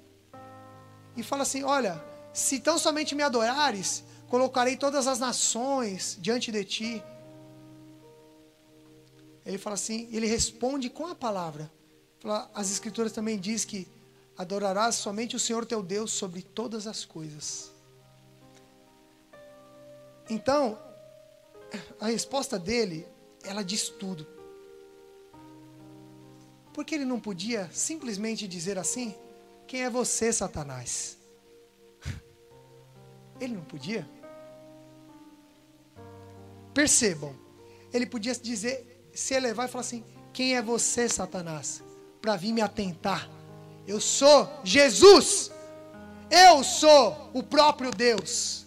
e fala assim: Olha, se tão somente me adorares, colocarei todas as nações diante de ti. ele fala assim, ele responde com a palavra. As escrituras também diz que adorarás somente o Senhor teu Deus sobre todas as coisas. Então, a resposta dele, ela diz tudo. Porque ele não podia simplesmente dizer assim: Quem é você, Satanás? Ele não podia. Percebam, ele podia dizer, se elevar e falar assim: Quem é você, Satanás? Para vir me atentar. Eu sou Jesus. Eu sou o próprio Deus.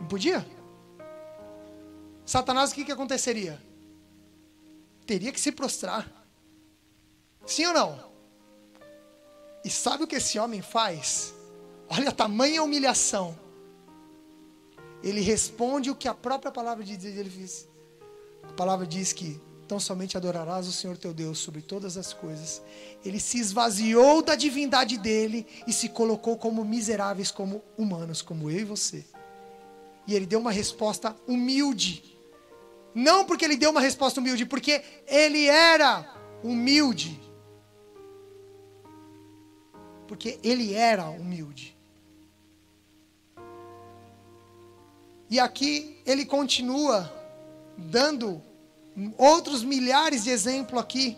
Não podia? Satanás, o que, que aconteceria? Teria que se prostrar. Sim ou não? E sabe o que esse homem faz? Olha a tamanha humilhação ele responde o que a própria palavra de Deus ele fez. A palavra diz que tão somente adorarás o Senhor teu Deus sobre todas as coisas. Ele se esvaziou da divindade dele e se colocou como miseráveis, como humanos, como eu e você. E ele deu uma resposta humilde. Não porque ele deu uma resposta humilde, porque ele era humilde. Porque ele era humilde. E aqui ele continua dando outros milhares de exemplos aqui.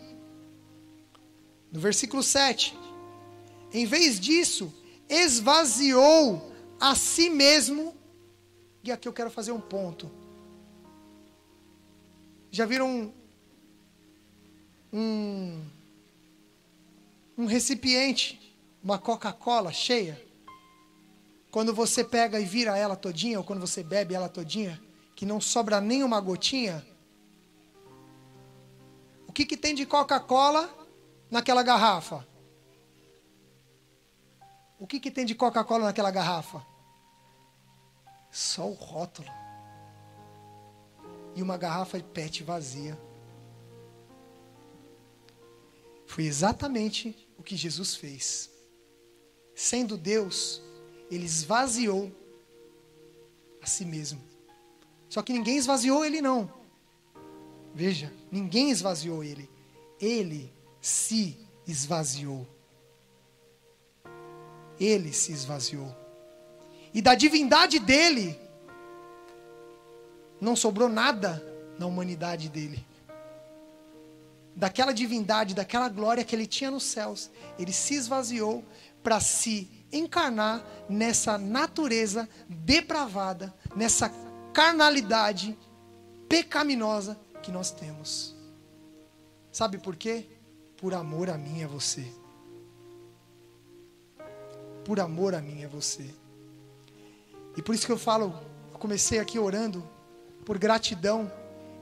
No versículo 7. Em vez disso, esvaziou a si mesmo. E aqui eu quero fazer um ponto. Já viram um, um, um recipiente, uma Coca-Cola cheia? Quando você pega e vira ela todinha, ou quando você bebe ela todinha, que não sobra nenhuma gotinha, o que, que tem de Coca-Cola naquela garrafa? O que, que tem de Coca-Cola naquela garrafa? Só o rótulo. E uma garrafa de pet vazia. Foi exatamente o que Jesus fez. Sendo Deus, ele esvaziou a si mesmo. Só que ninguém esvaziou ele, não. Veja, ninguém esvaziou ele. Ele se esvaziou. Ele se esvaziou. E da divindade dele, não sobrou nada na humanidade dele. Daquela divindade, daquela glória que ele tinha nos céus, ele se esvaziou para se encarnar nessa natureza depravada, nessa carnalidade pecaminosa que nós temos. Sabe por quê? Por amor a mim e a você. Por amor a mim e a você. E por isso que eu falo, eu comecei aqui orando por gratidão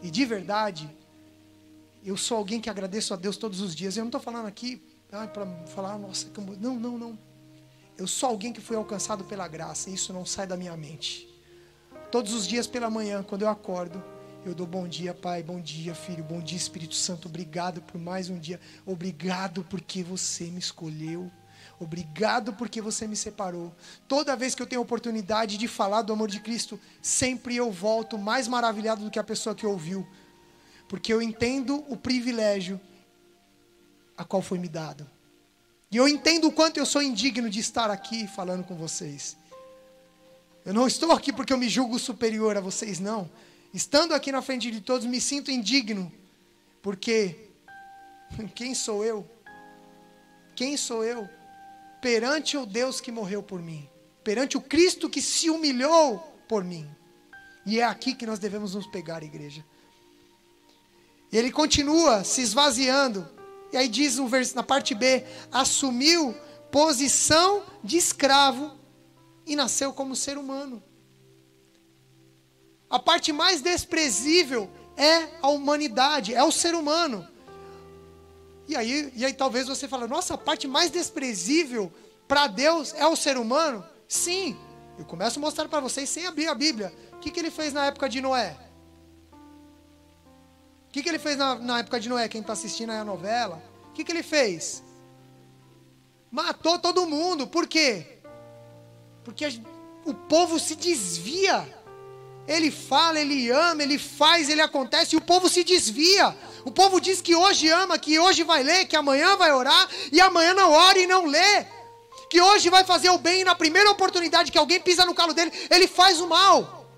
e de verdade, eu sou alguém que agradeço a Deus todos os dias. Eu não estou falando aqui ah, para falar, nossa, como... não, não, não. Eu sou alguém que foi alcançado pela graça, e isso não sai da minha mente. Todos os dias pela manhã, quando eu acordo, eu dou bom dia, Pai, bom dia, Filho, bom dia, Espírito Santo. Obrigado por mais um dia. Obrigado porque você me escolheu. Obrigado porque você me separou. Toda vez que eu tenho oportunidade de falar do amor de Cristo, sempre eu volto mais maravilhado do que a pessoa que ouviu. Porque eu entendo o privilégio a qual foi me dado. E eu entendo o quanto eu sou indigno de estar aqui falando com vocês. Eu não estou aqui porque eu me julgo superior a vocês, não. Estando aqui na frente de todos, me sinto indigno. Porque quem sou eu? Quem sou eu? Perante o Deus que morreu por mim. Perante o Cristo que se humilhou por mim. E é aqui que nós devemos nos pegar, igreja. E ele continua se esvaziando e aí diz no vers, na parte B: assumiu posição de escravo e nasceu como ser humano. A parte mais desprezível é a humanidade, é o ser humano. E aí, e aí talvez você fale, nossa, a parte mais desprezível para Deus é o ser humano? Sim. Eu começo a mostrar para vocês sem abrir a Bíblia. O que, que ele fez na época de Noé? O que, que ele fez na, na época de Noé? Quem está assistindo aí a novela? O que, que ele fez? Matou todo mundo. Por quê? Porque o povo se desvia Ele fala, ele ama, ele faz, ele acontece e o povo se desvia. O povo diz que hoje ama, que hoje vai ler, que amanhã vai orar e amanhã não ora e não lê. Que hoje vai fazer o bem e na primeira oportunidade que alguém pisa no calo dele, ele faz o mal.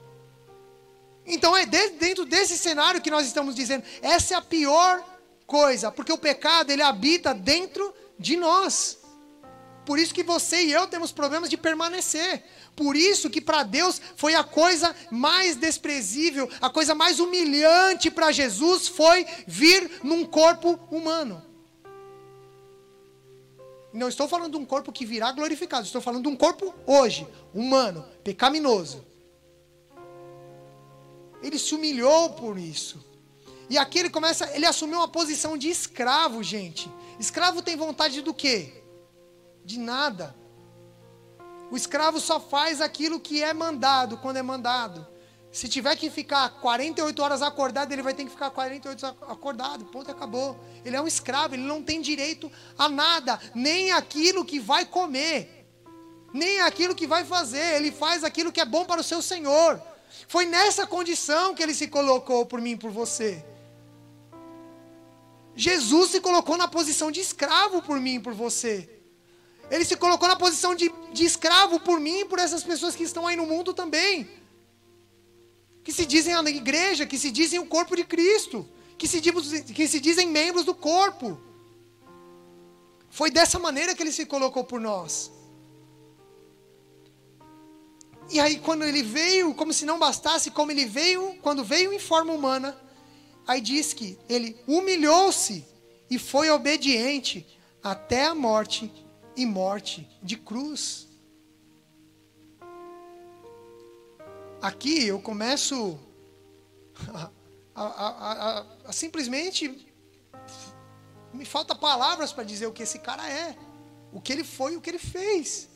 Então é dentro desse cenário que nós estamos dizendo, essa é a pior coisa, porque o pecado ele habita dentro de nós. Por isso que você e eu temos problemas de permanecer. Por isso que para Deus foi a coisa mais desprezível, a coisa mais humilhante para Jesus foi vir num corpo humano. Não estou falando de um corpo que virá glorificado, estou falando de um corpo hoje, humano, pecaminoso. Ele se humilhou por isso. E aqui ele começa, ele assumiu uma posição de escravo, gente. Escravo tem vontade do quê? De nada. O escravo só faz aquilo que é mandado, quando é mandado. Se tiver que ficar 48 horas acordado, ele vai ter que ficar 48 horas acordado. Ponto, acabou. Ele é um escravo, ele não tem direito a nada, nem aquilo que vai comer, nem aquilo que vai fazer. Ele faz aquilo que é bom para o seu Senhor. Foi nessa condição que ele se colocou por mim e por você. Jesus se colocou na posição de escravo por mim e por você. Ele se colocou na posição de, de escravo por mim e por essas pessoas que estão aí no mundo também. Que se dizem a igreja, que se dizem o corpo de Cristo, que se, que se dizem membros do corpo. Foi dessa maneira que ele se colocou por nós. E aí, quando ele veio, como se não bastasse, como ele veio, quando veio em forma humana, aí diz que ele humilhou-se e foi obediente até a morte e morte de cruz. Aqui eu começo a, a, a, a simplesmente. Me falta palavras para dizer o que esse cara é, o que ele foi, o que ele fez.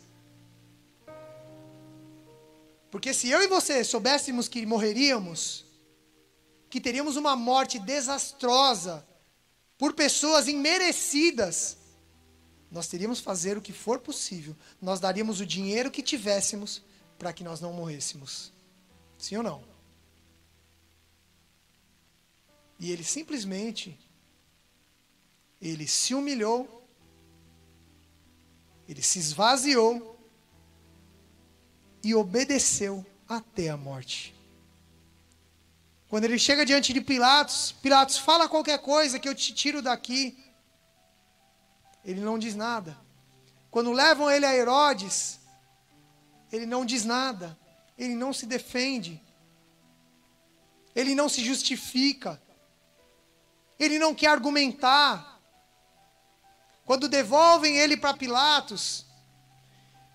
Porque se eu e você soubéssemos que morreríamos, que teríamos uma morte desastrosa por pessoas imerecidas, nós teríamos fazer o que for possível. Nós daríamos o dinheiro que tivéssemos para que nós não morrêssemos. Sim ou não? E ele simplesmente ele se humilhou, ele se esvaziou e obedeceu até a morte. Quando ele chega diante de Pilatos, Pilatos fala qualquer coisa que eu te tiro daqui. Ele não diz nada. Quando levam ele a Herodes, ele não diz nada. Ele não se defende. Ele não se justifica. Ele não quer argumentar. Quando devolvem ele para Pilatos,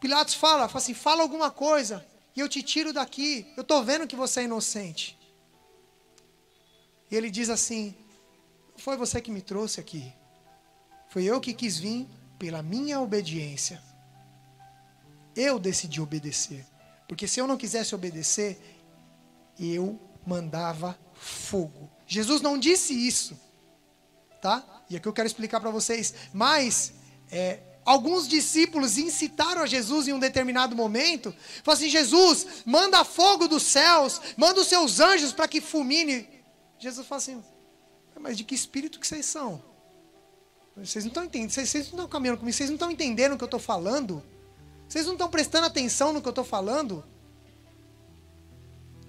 Pilatos fala, fala assim: fala alguma coisa e eu te tiro daqui. Eu estou vendo que você é inocente. E ele diz assim: foi você que me trouxe aqui. Foi eu que quis vir pela minha obediência. Eu decidi obedecer. Porque se eu não quisesse obedecer, eu mandava fogo. Jesus não disse isso, tá? E aqui eu quero explicar para vocês. Mas é, alguns discípulos incitaram a Jesus em um determinado momento. Falaram assim: Jesus, manda fogo dos céus, manda os seus anjos para que fulmine. Jesus fala assim: mas de que espírito que vocês são? Vocês não estão entendendo, vocês, não estão caminhando comigo, vocês não estão entendendo o que eu estou falando? Vocês não estão prestando atenção no que eu estou falando?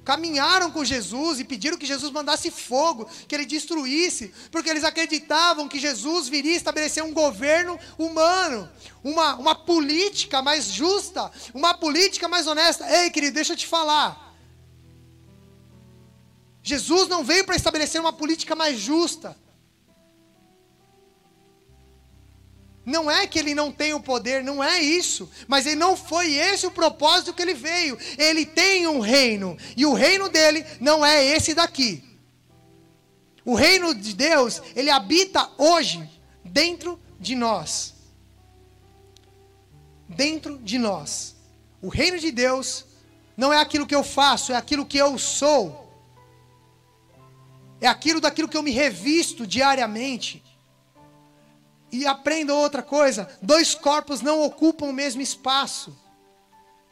Caminharam com Jesus e pediram que Jesus mandasse fogo, que ele destruísse, porque eles acreditavam que Jesus viria estabelecer um governo humano, uma, uma política mais justa, uma política mais honesta. Ei, querido, deixa eu te falar. Jesus não veio para estabelecer uma política mais justa. Não é que ele não tem o poder, não é isso. Mas ele não foi esse o propósito que ele veio. Ele tem um reino. E o reino dele não é esse daqui. O reino de Deus, ele habita hoje dentro de nós. Dentro de nós. O reino de Deus não é aquilo que eu faço, é aquilo que eu sou. É aquilo daquilo que eu me revisto diariamente. E aprenda outra coisa: dois corpos não ocupam o mesmo espaço.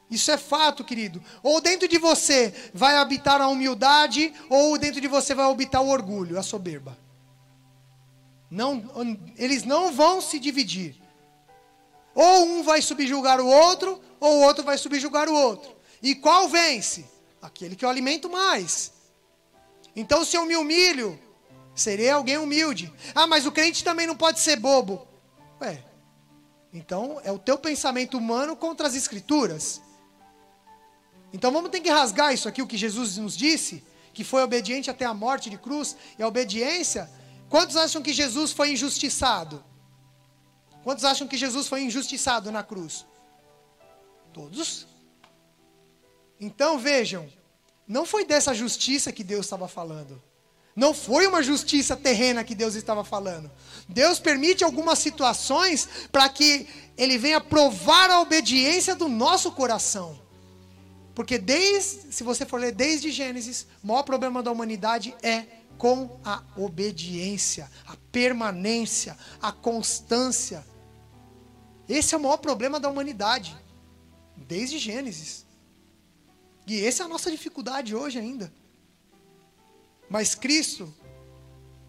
Isso é fato, querido. Ou dentro de você vai habitar a humildade, ou dentro de você vai habitar o orgulho, a soberba. Não, eles não vão se dividir. Ou um vai subjugar o outro, ou o outro vai subjugar o outro. E qual vence? Aquele que eu alimento mais. Então, se eu me humilho, serei alguém humilde. Ah, mas o crente também não pode ser bobo. Ué, então é o teu pensamento humano contra as escrituras. Então vamos ter que rasgar isso aqui, o que Jesus nos disse, que foi obediente até a morte de cruz, e a obediência. Quantos acham que Jesus foi injustiçado? Quantos acham que Jesus foi injustiçado na cruz? Todos. Então vejam, não foi dessa justiça que Deus estava falando. Não foi uma justiça terrena que Deus estava falando. Deus permite algumas situações para que Ele venha provar a obediência do nosso coração. Porque desde, se você for ler desde Gênesis, o maior problema da humanidade é com a obediência, a permanência, a constância. Esse é o maior problema da humanidade, desde Gênesis. E essa é a nossa dificuldade hoje ainda. Mas Cristo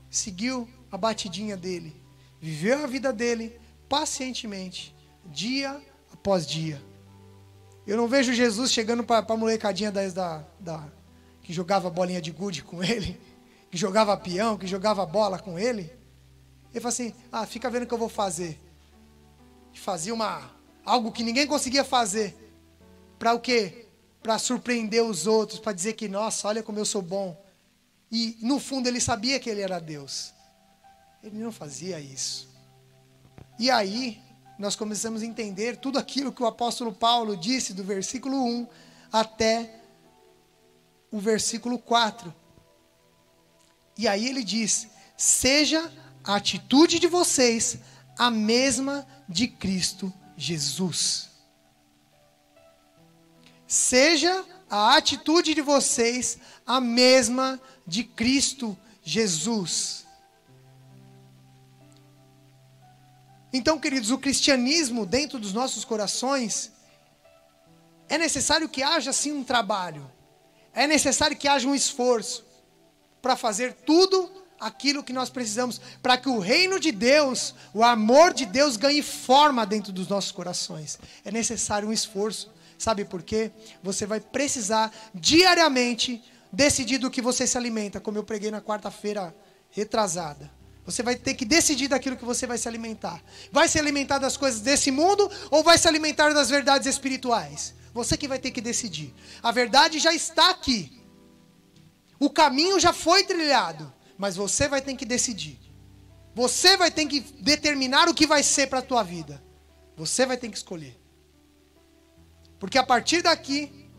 seguiu a batidinha dele, viveu a vida dele pacientemente, dia após dia. Eu não vejo Jesus chegando para a molecadinha da, da, da, que jogava bolinha de gude com ele, que jogava peão, que jogava bola com ele. Ele fala assim: ah, fica vendo o que eu vou fazer. Fazia uma, algo que ninguém conseguia fazer. Para o quê? Para surpreender os outros, para dizer que, nossa, olha como eu sou bom. E no fundo ele sabia que ele era Deus. Ele não fazia isso. E aí, nós começamos a entender tudo aquilo que o apóstolo Paulo disse do versículo 1 até o versículo 4. E aí ele diz: Seja a atitude de vocês a mesma de Cristo Jesus. Seja a atitude de vocês a mesma de Cristo Jesus. Então, queridos, o cristianismo dentro dos nossos corações é necessário que haja sim um trabalho, é necessário que haja um esforço para fazer tudo aquilo que nós precisamos para que o reino de Deus, o amor de Deus ganhe forma dentro dos nossos corações. É necessário um esforço. Sabe por quê? Você vai precisar diariamente decidir do que você se alimenta, como eu preguei na quarta-feira retrasada. Você vai ter que decidir daquilo que você vai se alimentar. Vai se alimentar das coisas desse mundo ou vai se alimentar das verdades espirituais? Você que vai ter que decidir. A verdade já está aqui. O caminho já foi trilhado, mas você vai ter que decidir. Você vai ter que determinar o que vai ser para a tua vida. Você vai ter que escolher. Porque a partir daqui,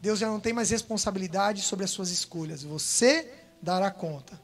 Deus já não tem mais responsabilidade sobre as suas escolhas. Você dará conta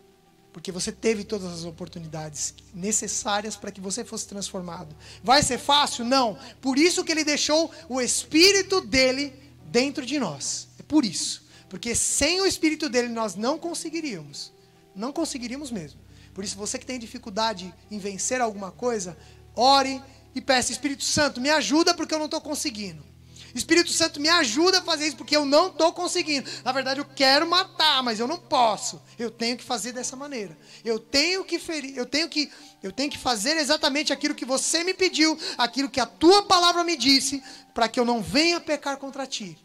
porque você teve todas as oportunidades necessárias para que você fosse transformado. Vai ser fácil? Não. Por isso que ele deixou o espírito dele dentro de nós. É por isso. Porque sem o espírito dele nós não conseguiríamos. Não conseguiríamos mesmo. Por isso você que tem dificuldade em vencer alguma coisa, ore e peça Espírito Santo, me ajuda porque eu não estou conseguindo. Espírito Santo me ajuda a fazer isso porque eu não estou conseguindo. Na verdade, eu quero matar, mas eu não posso. Eu tenho que fazer dessa maneira. Eu tenho que ferir, eu tenho que, eu tenho que fazer exatamente aquilo que você me pediu, aquilo que a tua palavra me disse, para que eu não venha pecar contra ti.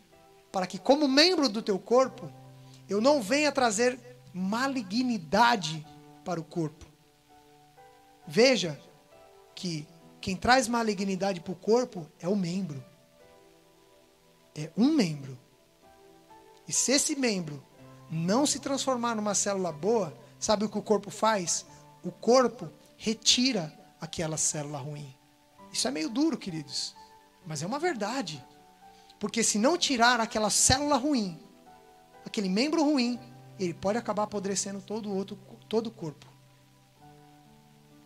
Para que, como membro do teu corpo, eu não venha trazer malignidade para o corpo. Veja que quem traz malignidade para o corpo é o membro é um membro. E se esse membro não se transformar numa célula boa, sabe o que o corpo faz? O corpo retira aquela célula ruim. Isso é meio duro, queridos, mas é uma verdade. Porque se não tirar aquela célula ruim, aquele membro ruim, ele pode acabar apodrecendo todo o outro, todo o corpo.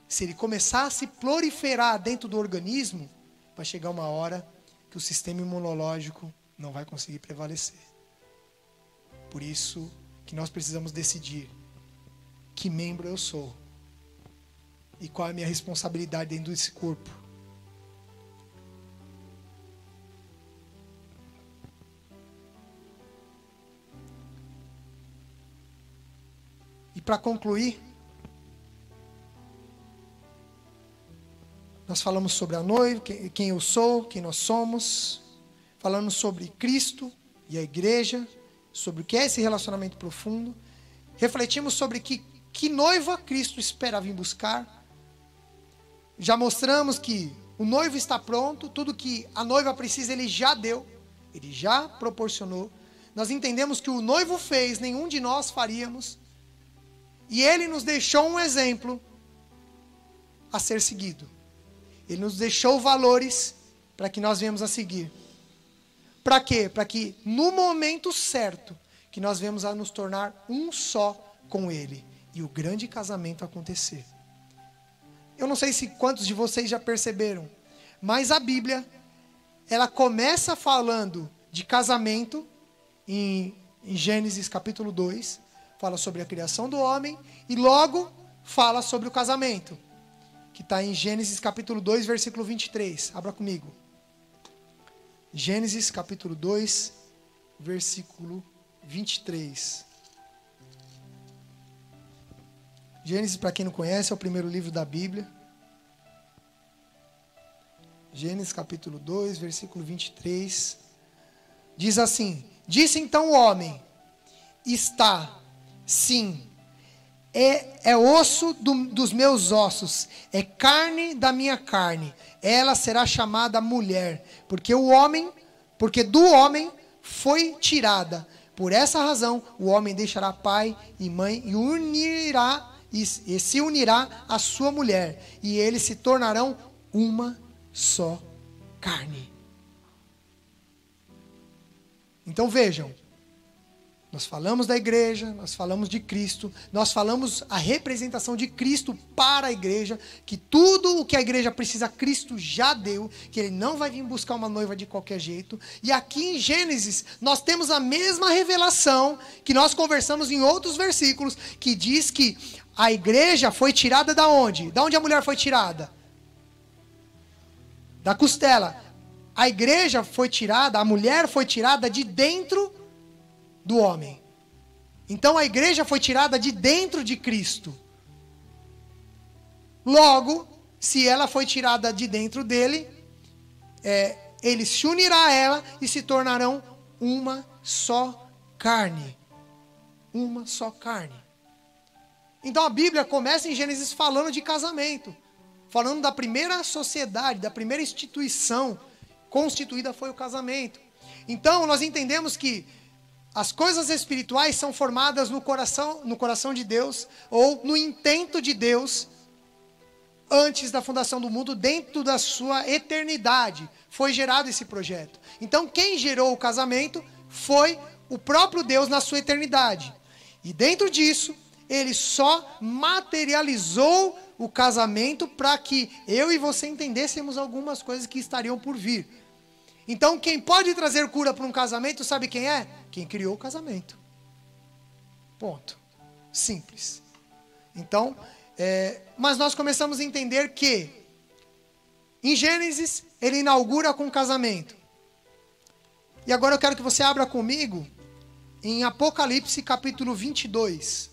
Se ele começar a se proliferar dentro do organismo, vai chegar uma hora que o sistema imunológico não vai conseguir prevalecer. Por isso que nós precisamos decidir que membro eu sou e qual é a minha responsabilidade dentro desse corpo. E para concluir, nós falamos sobre a noiva, quem eu sou, quem nós somos, falamos sobre Cristo e a igreja, sobre o que é esse relacionamento profundo. Refletimos sobre que, que noiva Cristo espera vir buscar. Já mostramos que o noivo está pronto, tudo que a noiva precisa ele já deu, ele já proporcionou. Nós entendemos que o noivo fez, nenhum de nós faríamos. E ele nos deixou um exemplo a ser seguido. Ele nos deixou valores para que nós venhamos a seguir. Para quê? Para que no momento certo que nós vemos a nos tornar um só com ele e o grande casamento acontecer. Eu não sei se quantos de vocês já perceberam, mas a Bíblia ela começa falando de casamento em, em Gênesis capítulo 2, fala sobre a criação do homem e logo fala sobre o casamento, que está em Gênesis capítulo 2, versículo 23. Abra comigo. Gênesis capítulo 2, versículo 23. Gênesis, para quem não conhece, é o primeiro livro da Bíblia. Gênesis capítulo 2, versículo 23. Diz assim: Disse então o homem: Está, sim, é, é osso do, dos meus ossos, é carne da minha carne. Ela será chamada mulher, porque o homem, porque do homem foi tirada. Por essa razão, o homem deixará pai e mãe e unirá e, e se unirá à sua mulher, e eles se tornarão uma só carne. Então vejam, nós falamos da igreja, nós falamos de Cristo, nós falamos a representação de Cristo para a igreja, que tudo o que a igreja precisa, Cristo já deu, que ele não vai vir buscar uma noiva de qualquer jeito. E aqui em Gênesis, nós temos a mesma revelação que nós conversamos em outros versículos, que diz que a igreja foi tirada da onde? Da onde a mulher foi tirada? Da costela. A igreja foi tirada, a mulher foi tirada de dentro do homem. Então a igreja foi tirada de dentro de Cristo. Logo, se ela foi tirada de dentro dele, é, ele se unirá a ela e se tornarão uma só carne. Uma só carne. Então a Bíblia começa em Gênesis falando de casamento, falando da primeira sociedade, da primeira instituição constituída foi o casamento. Então nós entendemos que as coisas espirituais são formadas no coração, no coração de Deus ou no intento de Deus antes da fundação do mundo, dentro da sua eternidade, foi gerado esse projeto. Então, quem gerou o casamento foi o próprio Deus na sua eternidade. E dentro disso, ele só materializou o casamento para que eu e você entendêssemos algumas coisas que estariam por vir. Então, quem pode trazer cura para um casamento, sabe quem é? Quem criou o casamento. Ponto. Simples. Então, é, mas nós começamos a entender que, em Gênesis, ele inaugura com o casamento. E agora eu quero que você abra comigo em Apocalipse capítulo 22.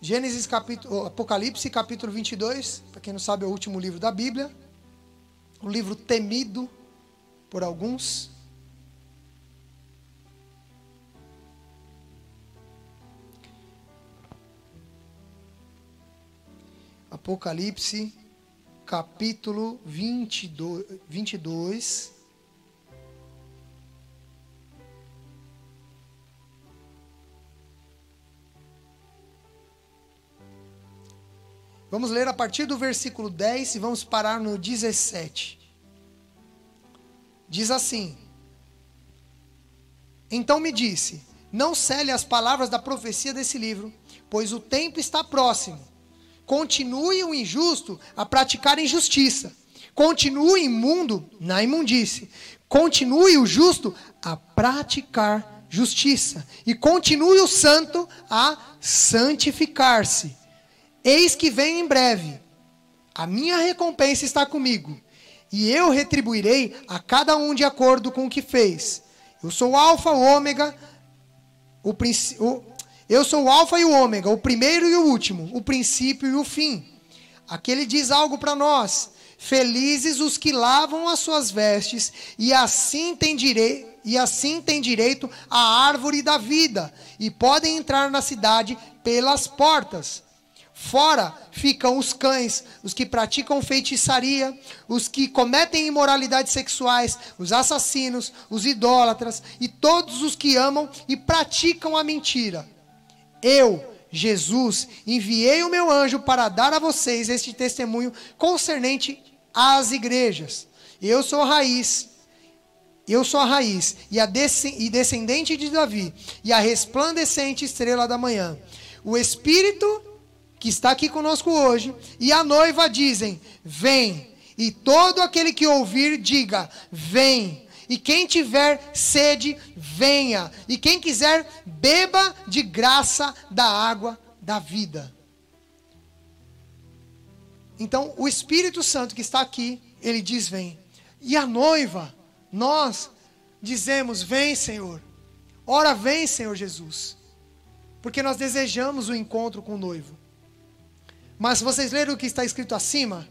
Gênesis capítulo, Apocalipse capítulo 22, para quem não sabe é o último livro da Bíblia, um livro temido por alguns. Apocalipse, capítulo 22, 22. Vamos ler a partir do versículo 10 e vamos parar no 17. Diz assim: Então me disse: Não cele as palavras da profecia desse livro, pois o tempo está próximo. Continue o injusto a praticar injustiça. Continue imundo na imundície. Continue o justo a praticar justiça. E continue o santo a santificar-se. Eis que vem em breve. A minha recompensa está comigo. E eu retribuirei a cada um de acordo com o que fez. Eu sou o Alfa, o Ômega, o, o Eu sou o Alfa e o Ômega, o primeiro e o último, o princípio e o fim. Aqui ele diz algo para nós. Felizes os que lavam as suas vestes e assim têm direito e assim têm direito à árvore da vida e podem entrar na cidade pelas portas. Fora ficam os cães, os que praticam feitiçaria, os que cometem imoralidades sexuais, os assassinos, os idólatras e todos os que amam e praticam a mentira. Eu, Jesus, enviei o meu anjo para dar a vocês este testemunho concernente às igrejas. Eu sou a raiz, eu sou a raiz e a descendente de Davi e a resplandecente estrela da manhã. O Espírito que está aqui conosco hoje, e a noiva dizem: Vem. E todo aquele que ouvir, diga: Vem. E quem tiver sede, venha. E quem quiser, beba de graça da água da vida. Então, o Espírito Santo que está aqui, ele diz: Vem. E a noiva, nós dizemos: Vem, Senhor. Ora, vem, Senhor Jesus. Porque nós desejamos o encontro com o noivo. Mas vocês leram o que está escrito acima?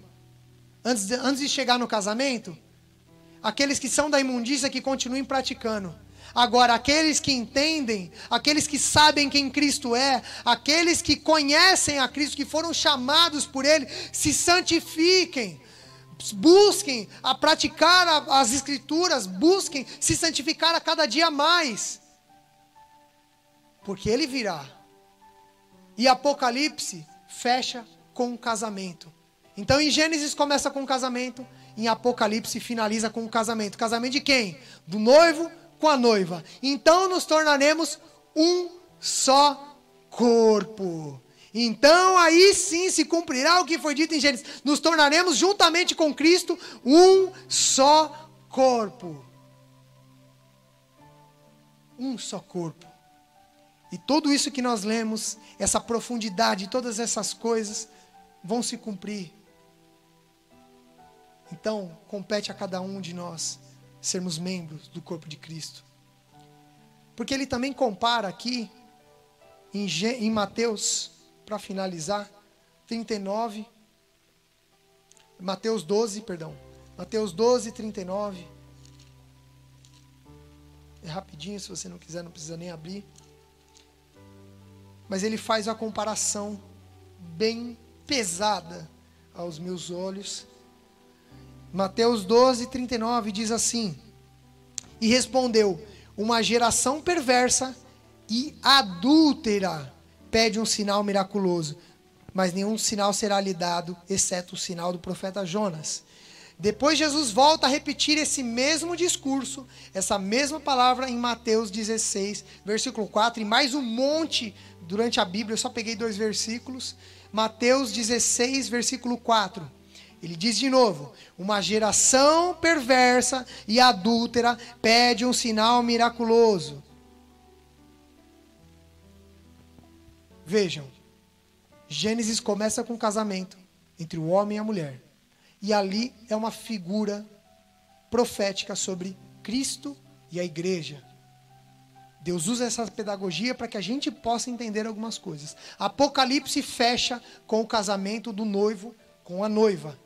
Antes de, antes de chegar no casamento? Aqueles que são da imundícia que continuem praticando. Agora, aqueles que entendem, aqueles que sabem quem Cristo é, aqueles que conhecem a Cristo, que foram chamados por Ele, se santifiquem, busquem a praticar as Escrituras, busquem se santificar a cada dia mais, porque Ele virá. E Apocalipse fecha com o casamento. Então em Gênesis começa com o casamento, em Apocalipse finaliza com o casamento. Casamento de quem? Do noivo com a noiva. Então nos tornaremos um só corpo. Então aí sim se cumprirá o que foi dito em Gênesis. Nos tornaremos juntamente com Cristo um só corpo. Um só corpo. E tudo isso que nós lemos, essa profundidade, todas essas coisas, vão se cumprir. Então, compete a cada um de nós sermos membros do corpo de Cristo. Porque ele também compara aqui, em, em Mateus, para finalizar, 39, Mateus 12, perdão, Mateus 12, 39. É rapidinho, se você não quiser, não precisa nem abrir. Mas ele faz a comparação bem pesada aos meus olhos. Mateus 12, 39 diz assim: E respondeu: Uma geração perversa e adúltera pede um sinal miraculoso, mas nenhum sinal será lhe dado, exceto o sinal do profeta Jonas. Depois Jesus volta a repetir esse mesmo discurso, essa mesma palavra em Mateus 16, versículo 4, e mais um monte durante a Bíblia, eu só peguei dois versículos. Mateus 16, versículo 4. Ele diz de novo: Uma geração perversa e adúltera pede um sinal miraculoso. Vejam, Gênesis começa com um casamento entre o homem e a mulher. E ali é uma figura profética sobre Cristo e a igreja. Deus usa essa pedagogia para que a gente possa entender algumas coisas. Apocalipse fecha com o casamento do noivo com a noiva.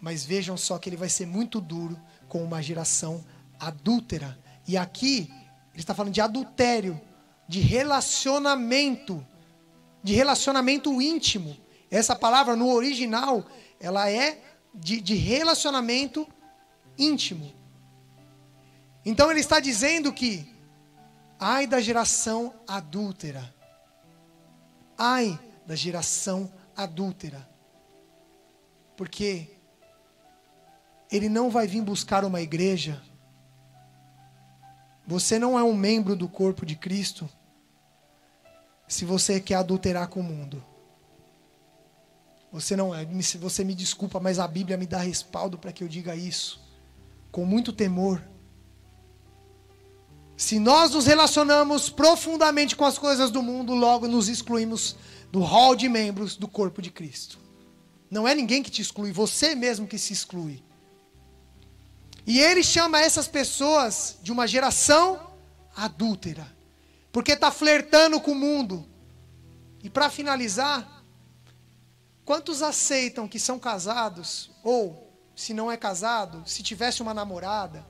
Mas vejam só que ele vai ser muito duro com uma geração adúltera. E aqui ele está falando de adultério, de relacionamento, de relacionamento íntimo. Essa palavra no original, ela é de, de relacionamento íntimo. Então ele está dizendo que Ai da geração adúltera. Ai da geração adúltera. Porque ele não vai vir buscar uma igreja. Você não é um membro do corpo de Cristo se você quer adulterar com o mundo. Você não é, você me desculpa, mas a Bíblia me dá respaldo para que eu diga isso com muito temor. Se nós nos relacionamos profundamente com as coisas do mundo, logo nos excluímos do hall de membros do corpo de Cristo. Não é ninguém que te exclui, você mesmo que se exclui. E ele chama essas pessoas de uma geração adúltera. porque está flertando com o mundo. E para finalizar, quantos aceitam que são casados, ou se não é casado, se tivesse uma namorada,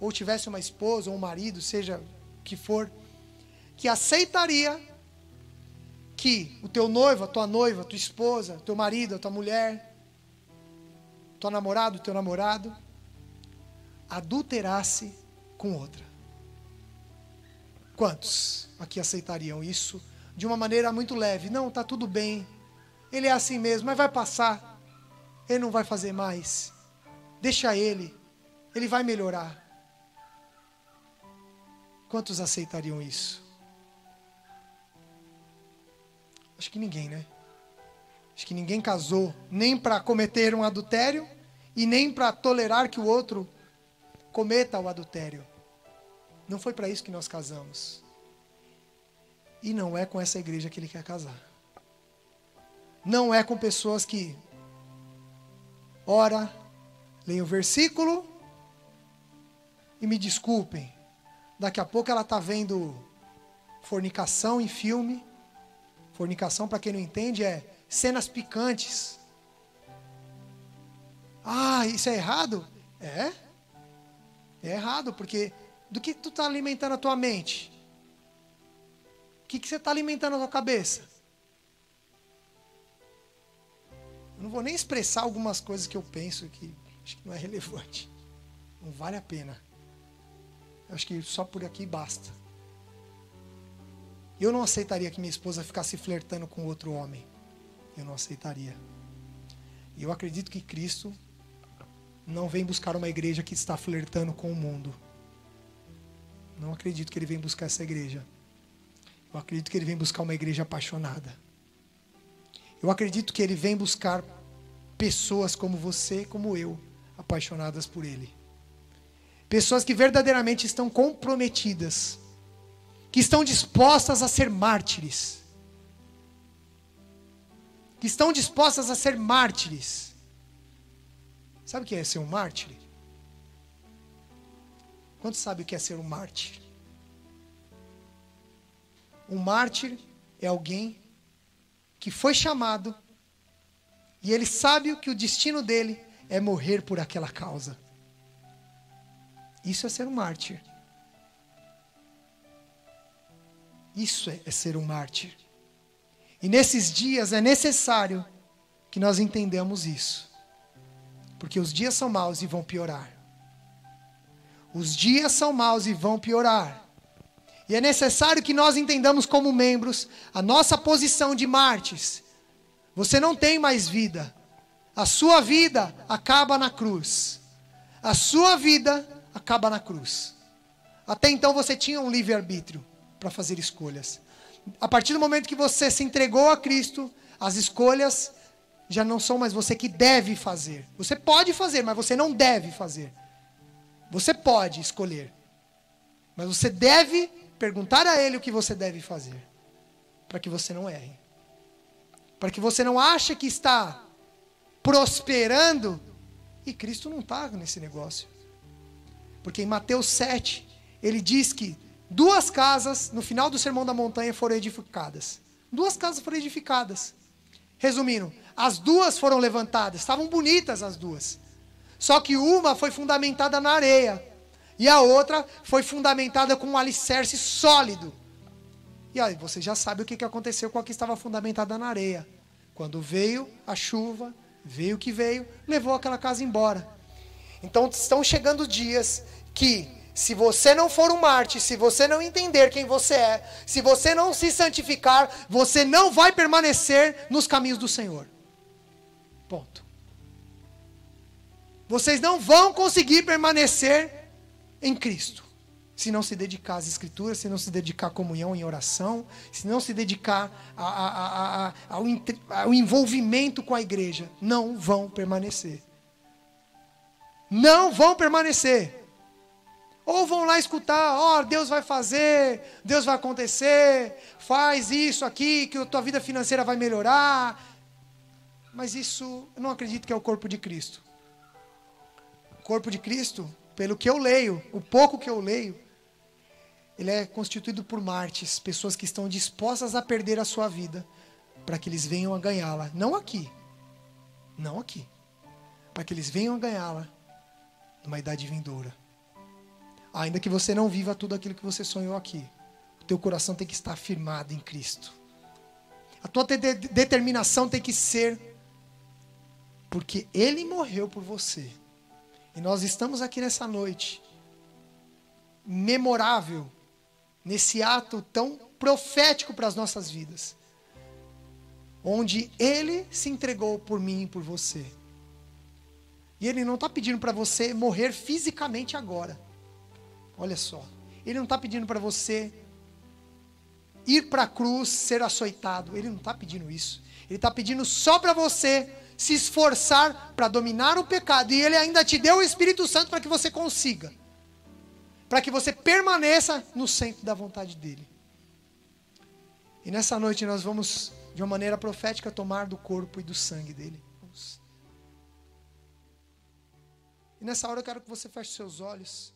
ou tivesse uma esposa ou um marido, seja o que for, que aceitaria que o teu noivo, a tua noiva, a tua esposa, teu marido, a tua mulher, teu namorado, teu namorado, adulterasse com outra. Quantos aqui aceitariam isso de uma maneira muito leve? Não, tá tudo bem. Ele é assim mesmo, mas vai passar. Ele não vai fazer mais. Deixa ele. Ele vai melhorar. Quantos aceitariam isso? Acho que ninguém, né? Acho que ninguém casou nem para cometer um adultério e nem para tolerar que o outro cometa o adultério. Não foi para isso que nós casamos. E não é com essa igreja que ele quer casar. Não é com pessoas que ora, leem o versículo e me desculpem. Daqui a pouco ela está vendo fornicação em filme. Fornicação, para quem não entende, é cenas picantes. Ah, isso é errado? É. É errado, porque do que tu está alimentando a tua mente? O que, que você está alimentando a tua cabeça? Eu não vou nem expressar algumas coisas que eu penso que acho que não é relevante. Não vale a pena. Eu acho que só por aqui basta. Eu não aceitaria que minha esposa ficasse flertando com outro homem. Eu não aceitaria. E eu acredito que Cristo não vem buscar uma igreja que está flertando com o mundo. Não acredito que ele vem buscar essa igreja. Eu acredito que ele vem buscar uma igreja apaixonada. Eu acredito que ele vem buscar pessoas como você, como eu, apaixonadas por ele. Pessoas que verdadeiramente estão comprometidas, que estão dispostas a ser mártires. Que estão dispostas a ser mártires. Sabe o que é ser um mártir? Quantos sabe o que é ser um mártir? Um mártir é alguém que foi chamado e ele sabe que o destino dele é morrer por aquela causa. Isso é ser um mártir. Isso é, é ser um mártir. E nesses dias é necessário que nós entendamos isso. Porque os dias são maus e vão piorar. Os dias são maus e vão piorar. E é necessário que nós entendamos como membros a nossa posição de mártires. Você não tem mais vida. A sua vida acaba na cruz. A sua vida acaba na cruz. Até então você tinha um livre-arbítrio para fazer escolhas. A partir do momento que você se entregou a Cristo, as escolhas já não são mais você que deve fazer. Você pode fazer, mas você não deve fazer. Você pode escolher, mas você deve perguntar a Ele o que você deve fazer, para que você não erre, para que você não ache que está prosperando e Cristo não está nesse negócio. Porque em Mateus 7, ele diz que duas casas, no final do Sermão da Montanha, foram edificadas. Duas casas foram edificadas. Resumindo, as duas foram levantadas, estavam bonitas as duas. Só que uma foi fundamentada na areia e a outra foi fundamentada com um alicerce sólido. E aí você já sabe o que aconteceu com a que estava fundamentada na areia. Quando veio a chuva, veio o que veio, levou aquela casa embora. Então estão chegando dias que, se você não for um Marte, se você não entender quem você é, se você não se santificar, você não vai permanecer nos caminhos do Senhor. Ponto. Vocês não vão conseguir permanecer em Cristo se não se dedicar às Escrituras, se não se dedicar à comunhão em oração, se não se dedicar a, a, a, ao, ao envolvimento com a igreja, não vão permanecer. Não vão permanecer. Ou vão lá escutar, ó, oh, Deus vai fazer, Deus vai acontecer, faz isso aqui, que a tua vida financeira vai melhorar. Mas isso, eu não acredito que é o corpo de Cristo corpo de Cristo, pelo que eu leio, o pouco que eu leio, ele é constituído por mártires, pessoas que estão dispostas a perder a sua vida para que eles venham a ganhá-la, não aqui. Não aqui. Para que eles venham a ganhá-la numa idade vindoura. Ainda que você não viva tudo aquilo que você sonhou aqui, o teu coração tem que estar firmado em Cristo. A tua de determinação tem que ser porque ele morreu por você. E nós estamos aqui nessa noite memorável nesse ato tão profético para as nossas vidas, onde ele se entregou por mim e por você. E ele não está pedindo para você morrer fisicamente agora. Olha só. Ele não está pedindo para você ir para a cruz, ser açoitado. Ele não está pedindo isso. Ele está pedindo só para você se esforçar para dominar o pecado. E ele ainda te deu o Espírito Santo para que você consiga. Para que você permaneça no centro da vontade dele. E nessa noite nós vamos, de uma maneira profética, tomar do corpo e do sangue dele. E nessa hora eu quero que você feche seus olhos.